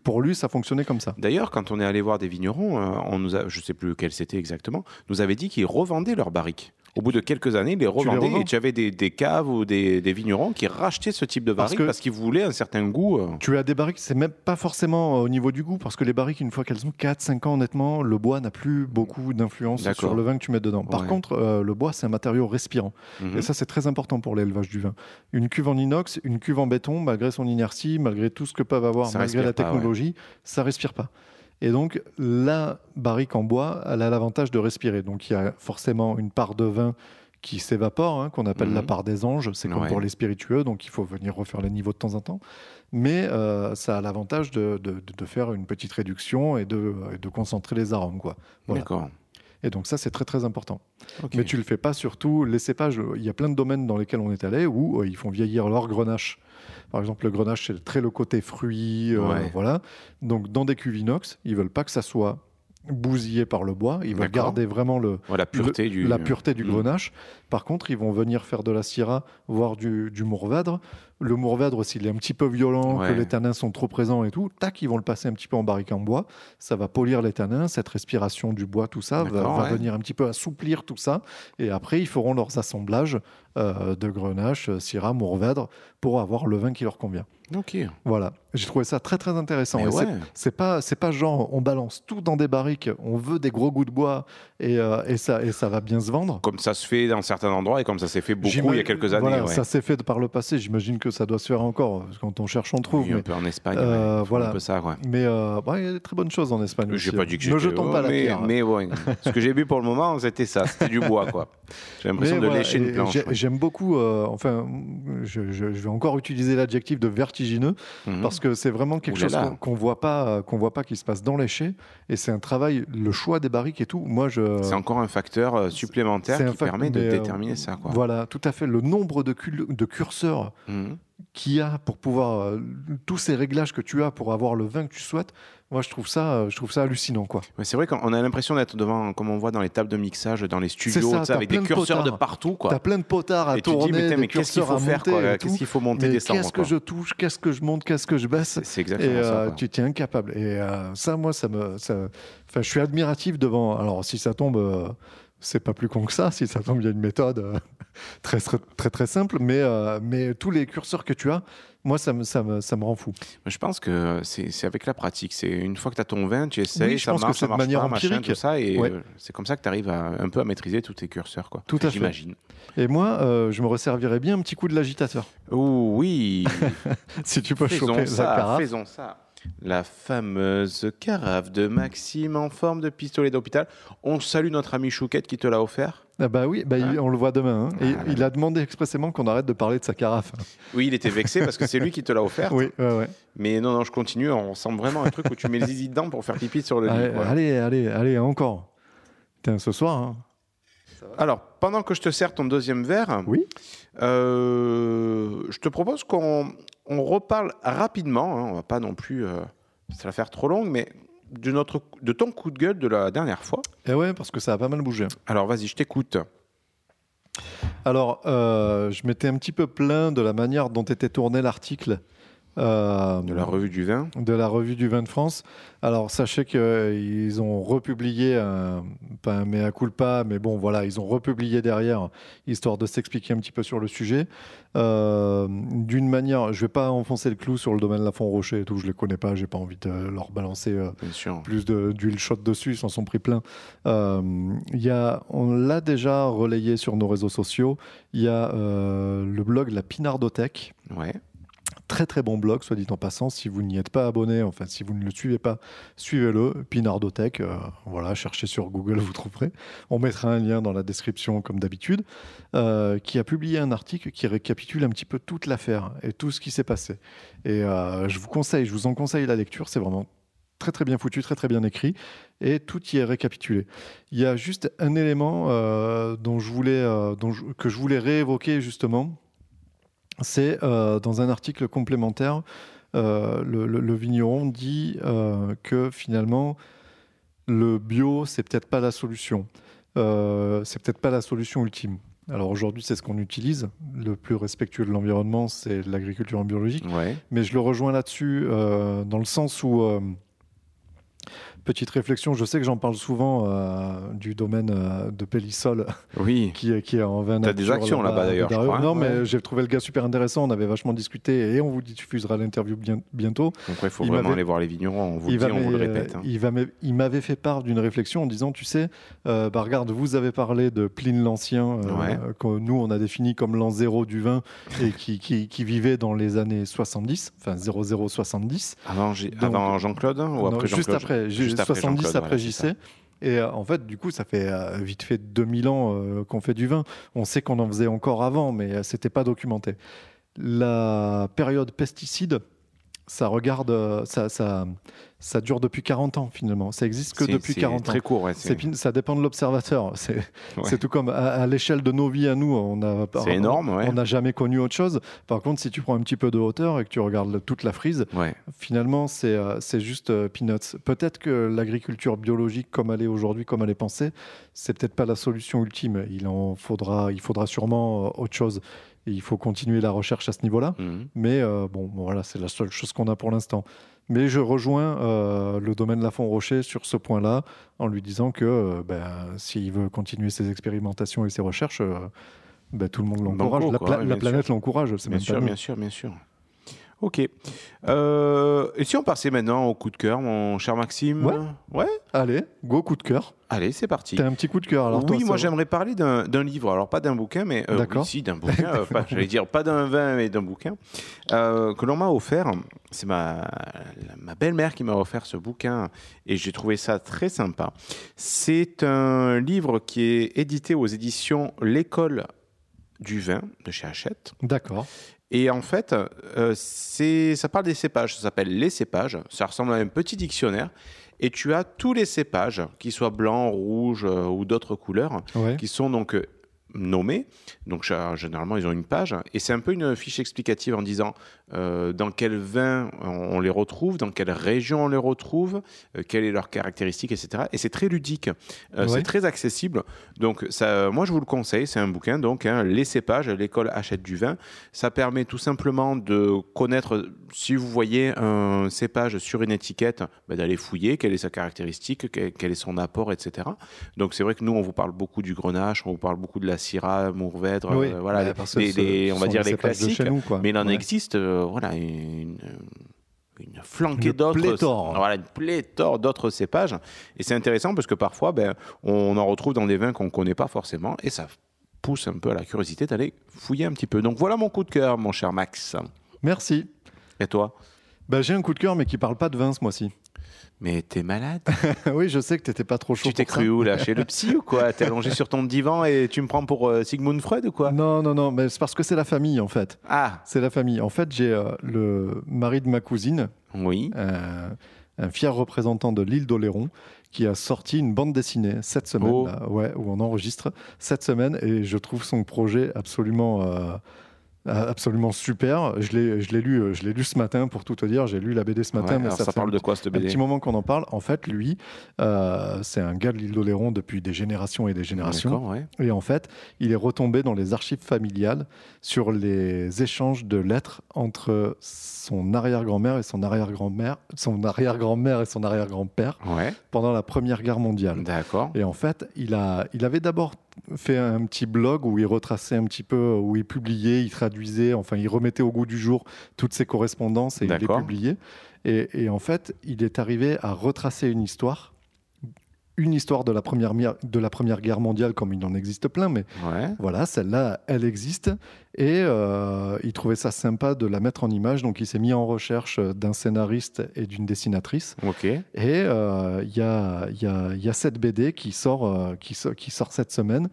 Pour lui, ça fonctionnait comme ça. D'ailleurs, quand on est allé voir des vignerons, euh, on nous a, je sais plus quel c'était exactement, nous avait dit qu'ils revendaient leurs barriques. Au bout de quelques années, ils les revendaient et tu avais des, des caves ou des, des vignerons qui rachetaient ce type de Parce barriques que- parce qu'ils voulaient un certain goût. euh. Tu as des barriques, c'est même pas forcément au niveau du goût, parce que les barriques, une fois qu'elles ont 4-5 ans, honnêtement, le bois n'a plus beaucoup d'influence sur le vin que tu mets dedans. Par Ouais. contre, euh, le bois, c'est un matériau respirant. Mhm. Et ça, c'est très important pour l'élevage du vin. Une cuve en inox, une cuve en béton, malgré son inertie, malgré tout ce que peuvent avoir, Ça malgré la respire pas, technologie, ça respire pas. Et donc, la barrique en bois, elle a l'avantage de respirer. Donc, il y a forcément une part de vin qui s'évapore, hein, qu'on appelle Mhm. la part des anges. C'est comme Ouais. pour les spiritueux, donc il faut venir refaire les niveaux de temps en temps. Mais euh, ça a l'avantage de, de- de faire une petite réduction et de, concentrer les arômes. Quoi. Voilà. D'accord. Et donc ça, c'est très très important. Mais tu le fais pas surtout les cépages. Il y a plein de domaines dans lesquels on est allé où euh, ils font vieillir leur grenache. Par exemple, le grenache, c'est très le côté fruit. euh, Ouais. Voilà. Donc dans des cuves inox, ils veulent pas que ça soit bousillé par le bois. Ils veulent garder vraiment le, Ouais, la pureté le- du. la pureté du Mm. grenache. Par contre, ils vont venir faire de la syrah, voire du, du mourvèdre, le Mourvèdre, s'il est un petit peu violent, Ouais. que les tanins sont trop présents et tout, tac, ils vont le passer un petit peu en barrique en bois. Ça va polir les tanins, cette respiration du bois, tout ça, va, venir un petit peu assouplir tout ça. Et après, ils feront leurs assemblages euh, de grenache, syrah, Mourvèdre, pour avoir le vin qui leur convient. Ok. Voilà, j'ai trouvé ça très très intéressant. Ouais. C'est pas c'est pas genre on balance tout dans des barriques, on veut des gros goûts de bois et, euh, et ça et ça va bien se vendre. Comme ça se fait dans certains endroits et comme ça s'est fait beaucoup il y a quelques années. Voilà, ouais. ça s'est fait par le passé. J'imagine que ça doit se faire encore. parce que Quand on cherche, on trouve. Oui, un mais peu en Espagne. euh, voilà. Un peu ça, ouais. mais euh, ouais, il y a des très bonnes choses en Espagne. J'ai pas dit que Ne jetons pas la mais, pierre. Mais ouais, ce que j'ai bu pour le moment, c'était ça, c'était du bois, quoi. J'ai l'impression de lécher une planche. J'aime beaucoup, euh, enfin, je, je- je vais encore utiliser l'adjectif de vertigineux Mhm. parce que c'est vraiment quelque chose qu'on qu'on voit pas, qu'on voit pas qui se passe dans les chais et c'est un travail, le choix des barriques et tout. Moi, je. C'est encore un facteur supplémentaire un qui permet de déterminer ça, quoi. Voilà, tout à fait. Le nombre de, curseurs Mhm. qu'il y a pour pouvoir euh, tous ces réglages que tu as pour avoir le vin que tu souhaites. Moi, je trouve ça, euh, je trouve ça hallucinant, quoi. C'est vrai qu'on a l'impression d'être devant, comme on voit dans les tables de mixage, dans les studios, ça, tu avec des de curseurs de partout, quoi. T'as plein de potards à Et tu te dis, tourner, mais, putain, des mais qu'est-ce qu'il faut faire, Qu'est-ce qu'il faut monter, descendre, qu'est-ce que je touche, qu'est-ce que je monte, qu'est-ce que je baisse C'est Et exactement ça. euh, quoi. tu t'es incapable. Et euh, ça, moi, ça me, ça, enfin, je suis admiratif devant. Alors, si ça tombe, c'est pas plus con que ça. Si ça tombe, il y a une méthode euh, très, très, très, très simple. Mais, euh, mais tous les curseurs que tu as, moi, ça me, ça me, ça me rend fou. Je pense que c'est avec la pratique. C'est une fois que tu as ton vin, tu essayes, Oui, je ça pense marche, ça de marche manière pas, machin, empirique. tout ça, et Ouais. euh, c'est comme ça que tu arrives à, un peu à maîtriser tous tes curseurs, quoi. Tout à fait. J'imagine. Et moi, euh, je me resservirais bien un petit coup de l'agitateur. Oh oui, Si tu peux faisons choper la ça, carafe. faisons ça. La fameuse carafe de Maxime en forme de pistolet d'hôpital. On salue notre ami Chouquette qui te l'a offert. Ah bah oui, bah, il- on le voit demain. hein. Et Ah. il a demandé expressément qu'on arrête de parler de sa carafe. Oui, il était vexé parce que c'est lui qui te l'a offert. Oui, ouais, ouais. Mais non, non, je continue. On ressemble vraiment à un truc où tu mets le zizi dedans pour faire pipi sur le Allez, lit. quoi. allez, allez, allez, encore. Putain, ce soir. hein. Alors, pendant que je te sers ton deuxième verre, Oui. euh, je te propose qu'on on reparle rapidement. hein, on va pas non plus euh, ça va faire trop longue, mais de, notre, de ton coup de gueule de la dernière fois. Et ouais, parce que ça a pas mal bougé. Alors, vas-y, je t'écoute. Alors, euh, je m'étais un petit peu plaint de la manière dont était tourné l'article. Euh, De la revue du vin. de la revue du vin de France. Alors sachez qu'ils ont republié, un, pas un mea culpa, mais bon voilà, ils ont republié derrière, histoire de s'expliquer un petit peu sur le sujet. Euh, D'une manière, je vais pas enfoncer le clou sur le domaine Lafont Rocher et tout, je les connais pas, j'ai pas envie de leur balancer euh, plus de- d'huile chaude dessus, ils s'en sont pris plein. Euh, il y a, on l'a déjà relayé sur nos réseaux sociaux. Il y a euh, le blog La Pinardothèque Ouais. Très très bon blog, soit dit en passant. Si vous n'y êtes pas abonné, enfin si vous ne le suivez pas, suivez-le. Pinardotech, euh, voilà, cherchez sur Google, vous trouverez. On mettra un lien dans la description comme d'habitude, euh, qui a publié un article qui récapitule un petit peu toute l'affaire et tout ce qui s'est passé. Et euh, je vous conseille, je vous en conseille la lecture, c'est vraiment très très bien foutu, très très bien écrit, et tout y est récapitulé. Il y a juste un élément euh, dont je voulais, dont que je voulais réévoquer justement, c'est euh, dans un article complémentaire, euh, le, le- le vigneron dit euh, que finalement le bio c'est peut-être pas la solution, c'est peut-être pas la solution ultime. Alors aujourd'hui c'est ce qu'on utilise, le plus respectueux de l'environnement c'est l'agriculture biologique, Ouais. mais je le rejoins là-dessus euh, dans le sens où euh, Petite réflexion, je sais que j'en parle souvent euh, du domaine euh, de Pélissol Oui. qui, est- qui est en vin T'as des actions là-bas, d'ailleurs. Non, mais Ouais. j'ai trouvé le gars super intéressant. On avait vachement discuté et on vous diffusera l'interview bien- bientôt. Donc, il faut Il vraiment aller voir les vignerons. On vous le Il dit, va on vous le m'ait- répète. hein. il m'avait fait part d'une réflexion en disant, tu sais, euh, bah regarde, vous avez parlé de Pline l'Ancien, Ouais. que nous on a défini comme l'an zéro du vin et qui, qui, qui vivait dans les années 70, enfin 0070. Avant, avant Jean-Claude hein, ou après juste Jean-Claude? après, Juste après 70 Jean-Claude, après. JC. Et euh, en fait, du coup, ça fait euh, vite fait 2000 ans euh, qu'on fait du vin. On sait qu'on en faisait encore avant, mais c'était pas documenté. La période pesticide, ça regarde, ça, ça, ça dure depuis 40 ans finalement. Ça existe que C'est- depuis c'est 40 ans. Très court, ouais. C'est C'est ça dépend de l'observateur. C'est Ouais. c'est tout comme à, à l'échelle de nos vies à nous, on a c'est énorme, ouais. on n'a jamais connu autre chose. Par contre, si tu prends un petit peu de hauteur et que tu regardes toute la frise, finalement, c'est euh, c'est juste euh, peanuts. Peut-être que l'agriculture biologique, comme elle est aujourd'hui, comme elle est pensée, c'est peut-être pas la solution ultime. Il en faudra, il faudra sûrement euh, autre chose. Et il faut continuer la recherche à ce niveau-là. Mhm. Mais euh, bon, voilà, c'est la seule chose qu'on a pour l'instant. Mais je rejoins euh, le domaine Lafont Rocher sur ce point-là, en lui disant que euh, ben, s'il veut continuer ses expérimentations et ses recherches, ben, tout le monde l'encourage. La, quoi, pla- ouais, la bien planète l'encourage. C'est Bien sûr, bien sûr, bien sûr. Ok. Euh, et si on passait maintenant au coup de cœur, mon cher Maxime Ouais. Ouais Allez, go coup de cœur. Allez, c'est parti. T'as un petit coup de cœur alors oui, toi, moi j'aimerais parler d'un livre, alors pas d'un bouquin, mais euh, D'accord. oui, si d'un bouquin, euh, pas- j'allais dire pas d'un vin, mais d'un bouquin euh, que l'on m'a offert. C'est ma, ma belle-mère qui m'a offert ce bouquin et j'ai trouvé ça très sympa. C'est un livre qui est édité aux éditions L'école du vin de chez Hachette. D'accord. Et en fait, euh, ça parle des cépages. Ça s'appelle les cépages. Ça ressemble à un petit dictionnaire. Et tu as tous les cépages, qu'ils soient blancs, rouges euh, ou d'autres couleurs, Ouais. qui sont donc euh, nommés. Donc généralement, ils ont une page. Et c'est un peu une fiche explicative en disant euh, dans quel vin on, on les retrouve, dans quelle région on les retrouve, euh, quelles sont leurs caractéristiques, etc. Et c'est très ludique. Euh, Ouais. C'est très accessible. Donc ça, moi, je vous le conseille. C'est un bouquin, donc hein, Les cépages, l'école achète du vin. Ça permet tout simplement de connaître, si vous voyez un cépage sur une étiquette, bah, d'aller fouiller quelle est sa caractéristique, quel, quel est son apport, etc. Donc c'est vrai que nous, on vous parle beaucoup du grenache, on vous parle beaucoup de la Syrah, Mourvèdre, Oui, euh, voilà, bah, les- on va dire les classiques. chez nous. Mais il en Ouais. existe, euh, voilà, une, une flanquée d'autres, voilà, une pléthore d'autres cépages. Et c'est intéressant parce que parfois, ben, on en retrouve dans des vins qu'on ne connaît pas forcément, et ça pousse un peu à la curiosité d'aller fouiller un petit peu. Donc voilà mon coup de cœur, mon cher Max. Merci. Et toi? Bah, j'ai un coup de cœur, mais qui parle pas de vin ce mois-ci. Mais t'es malade? Oui, je sais que t'étais pas trop chaud. Tu t'es ça. cru où là Chez le psy ou quoi? T'es allongé sur ton divan et tu me prends pour euh, Sigmund Freud ou quoi? Non, non, non, mais c'est parce que c'est la famille en fait. Ah C'est la famille. En fait, j'ai euh, le mari de ma cousine, Oui. euh, un fier représentant de l'île d'Oléron, qui a sorti une bande dessinée cette semaine, Oh. là, ouais, où on enregistre cette semaine, et je trouve son projet absolument, absolument super. Je l'ai, je l'ai lu, euh, je l'ai lu ce matin pour tout te dire. J'ai lu la BD ce matin, Ouais, mais ça, parle un de quoi cette un BD petit moment qu'on en parle. En fait, lui, euh, c'est un gars de l'île d'Oléron depuis des générations et des générations. Ouais. Et en fait, il est retombé dans les archives familiales sur les échanges de lettres entre son arrière-grand-mère et son arrière-grand-mère, son arrière-grand-mère et son arrière-grand-père Ouais, pendant la Première Guerre mondiale. d'accord. Et en fait, il, a, il avait d'abord fait un petit blog où il retraçait un petit peu, où il publiait, il traduisait, enfin, il remettait au goût du jour toutes ses correspondances et il les publiait. Et, et en fait, il est arrivé à retracer une histoire, une histoire de la Première, mi- de la première Guerre mondiale, comme il en existe plein, mais Ouais. voilà, celle-là, elle existe. Et euh, il trouvait ça sympa de la mettre en image. Donc, il s'est mis en recherche d'un scénariste et d'une dessinatrice. Ok. Et euh, il y, a, y a- y a cette BD qui sort, euh, qui, so- qui sort cette semaine,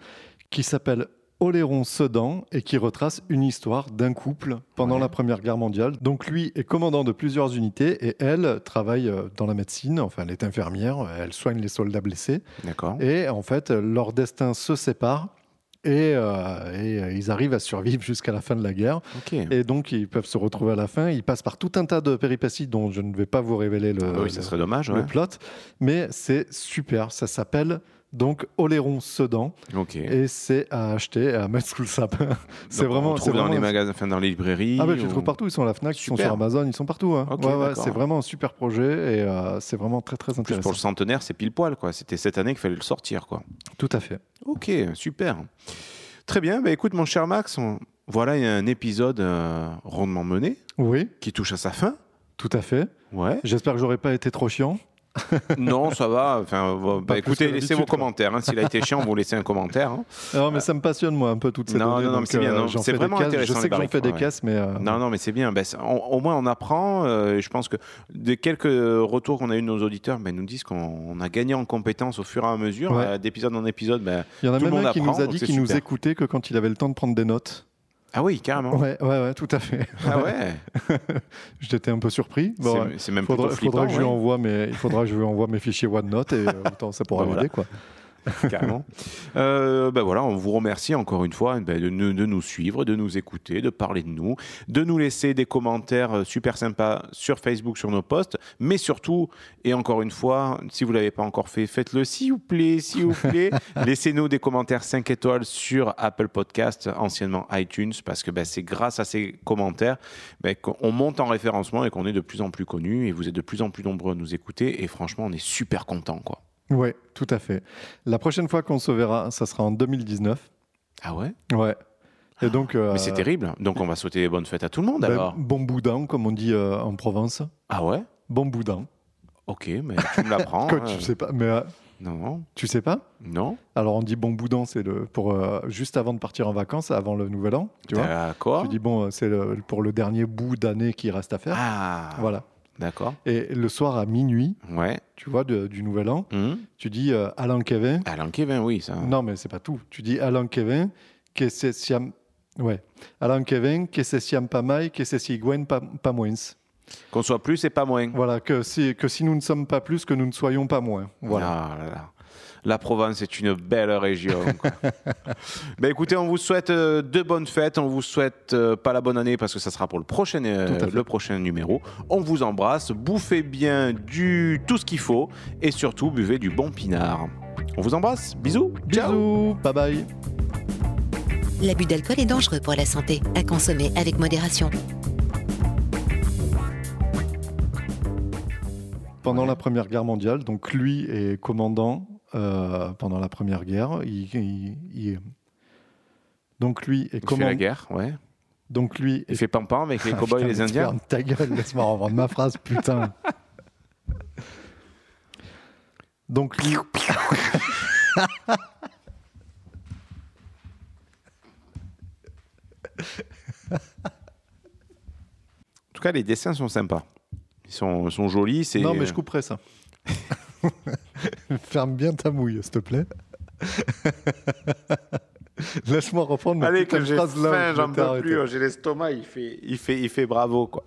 qui s'appelle Oléron Sedan et qui retrace une histoire d'un couple pendant Ouais. la Première Guerre mondiale. Donc lui est commandant de plusieurs unités et elle travaille euh, dans la médecine, enfin elle est infirmière, elle soigne les soldats blessés. D'accord. Et en fait, leur destin se sépare et, euh, et, euh, ils arrivent à survivre jusqu'à la fin de la guerre. Et donc, ils peuvent se retrouver à la fin. Ils passent par tout un tas de péripéties dont je ne vais pas vous révéler le, Ah oui, ça le- serait dommage, le ouais. plot. Mais c'est super. Ça s'appelle donc Oléron Sedan. Ok. Et c'est à acheter à mettre sous le sapin. c'est vraiment. On trouve dans vraiment les un- magasins, enfin dans les librairies. Ah ben, je les ou- trouve partout. Ils sont à la Fnac, ils sont sur Amazon, ils sont partout. hein. Ouais, ouais, c'est vraiment un super projet et euh, c'est vraiment très très En plus, intéressant. pour le centenaire, c'est pile poil, quoi. C'était cette année qu'il fallait le sortir, quoi. Tout à fait. Ok, super. Très bien. Bah, écoute, mon cher Max, on- voilà il y a un épisode euh, rondement mené Oui, qui touche à sa fin. tout à fait. Ouais. J'espère que j'aurais pas été trop chiant. Non, ça va. Enfin, bah, Pas plus écoutez, laissez vos commentaires. hein. S'il a été chiant, vous laissez un commentaire. hein. Non, mais ça me passionne moi un peu toutes ces Non, données. non, non, c'est bien, j'en c'est vraiment intéressant, Je sais que j'en fais des ouais. caisses, mais euh, Non, non, mais c'est bien. Ben, on- au moins, on apprend. euh, je pense que des quelques retours qu'on a eu de nos auditeurs ben, nous disent qu'on on a gagné en compétences au fur et à mesure. Ouais. euh, D'épisode en épisode, ben, il y en a même un qui apprend, nous a dit qu'il nous écoutait que quand il avait le temps de prendre des notes. Ah oui, carrément. Ouais, ouais, ouais, tout à fait. Ah ouais. J'étais un peu surpris. Bon, ouais. C'est- même faudra, plutôt flippant. faudra que je lui ouais. envoie mes, il faudra que je lui envoie mes fichiers OneNote et euh, autant ça pourra Bah, l'aider quoi. carrément. Euh, ben voilà, on vous remercie encore une fois ben, de, nous- de nous suivre, de nous écouter, de parler de nous, de nous laisser des commentaires euh, super sympas sur Facebook, sur nos posts, mais surtout, et encore une fois, si vous l'avez pas encore fait, faites-le s'il vous plaît, s'il vous plaît. Laissez-nous des commentaires 5 étoiles sur Apple Podcast, anciennement iTunes, parce que ben, c'est grâce à ces commentaires ben, qu'on monte en référencement et qu'on est de plus en plus connu et vous êtes de plus en plus nombreux à nous écouter et franchement, on est super contents, quoi. Ouais, tout à fait. La prochaine fois qu'on se verra, ça sera en 2019. Ah ouais? Ouais. Et donc. euh, Mais c'est terrible. Donc on va souhaiter les bonnes fêtes à tout le monde ben, alors. bon boudin, comme on dit euh, en Provence. Ah ouais? Bon boudin. Ok, mais tu me l'apprends. Hein. tu sais pas, mais euh, Non, tu sais pas? Non. Alors on dit bon boudin, c'est le pour euh, juste avant de partir en vacances, avant le nouvel an, tu vois? D'accord. Tu dis bon, euh, c'est le- pour le dernier bout d'année qui reste à faire. Ah, Voilà. D'accord. Et le soir à minuit, Ouais. tu vois, de- du nouvel an, Hum. tu dis euh, Alain Kevin. Alain Kevin, oui, ça. Non, mais c'est pas tout. Tu dis Alain Kevin, que c'est siam. Ouais. Alain Kevin, que c'est siam pas mai, que c'est si gwen pas, pas moins. Qu'on soit plus et pas moins. Voilà, que si, que si nous ne sommes pas plus, que nous ne soyons pas moins. Voilà. Ah là là. La Provence est une belle région. quoi. ben écoutez, on vous souhaite euh, de bonnes fêtes. On vous souhaite euh, pas la bonne année parce que ça sera pour le prochain, euh, le prochain numéro. On vous embrasse. Bouffez bien du tout ce qu'il faut et surtout buvez du bon pinard. On vous embrasse. Bisous. Ciao. Bye bye. L'abus d'alcool est dangereux pour la santé, à consommer avec modération. Pendant la Première Guerre mondiale, donc lui est commandant pendant la Première Guerre. Il, il- il- donc lui est Il fait la guerre, ouais. Donc lui Il est fait pam-pam avec les Ah, cow-boys et les Indiens. Ta gueule, laisse-moi revendre ma phrase, putain. Donc lui. En tout cas, les dessins sont sympas. Ils sont, sont jolis. Non, mais je couperai ça. Ferme bien ta mouille, s'il te plaît. Laisse-moi reprendre ma Allez, que j'ai faim, je j'en peux plus. J'ai l'estomac, il fait, il, fait, il fait bravo, quoi.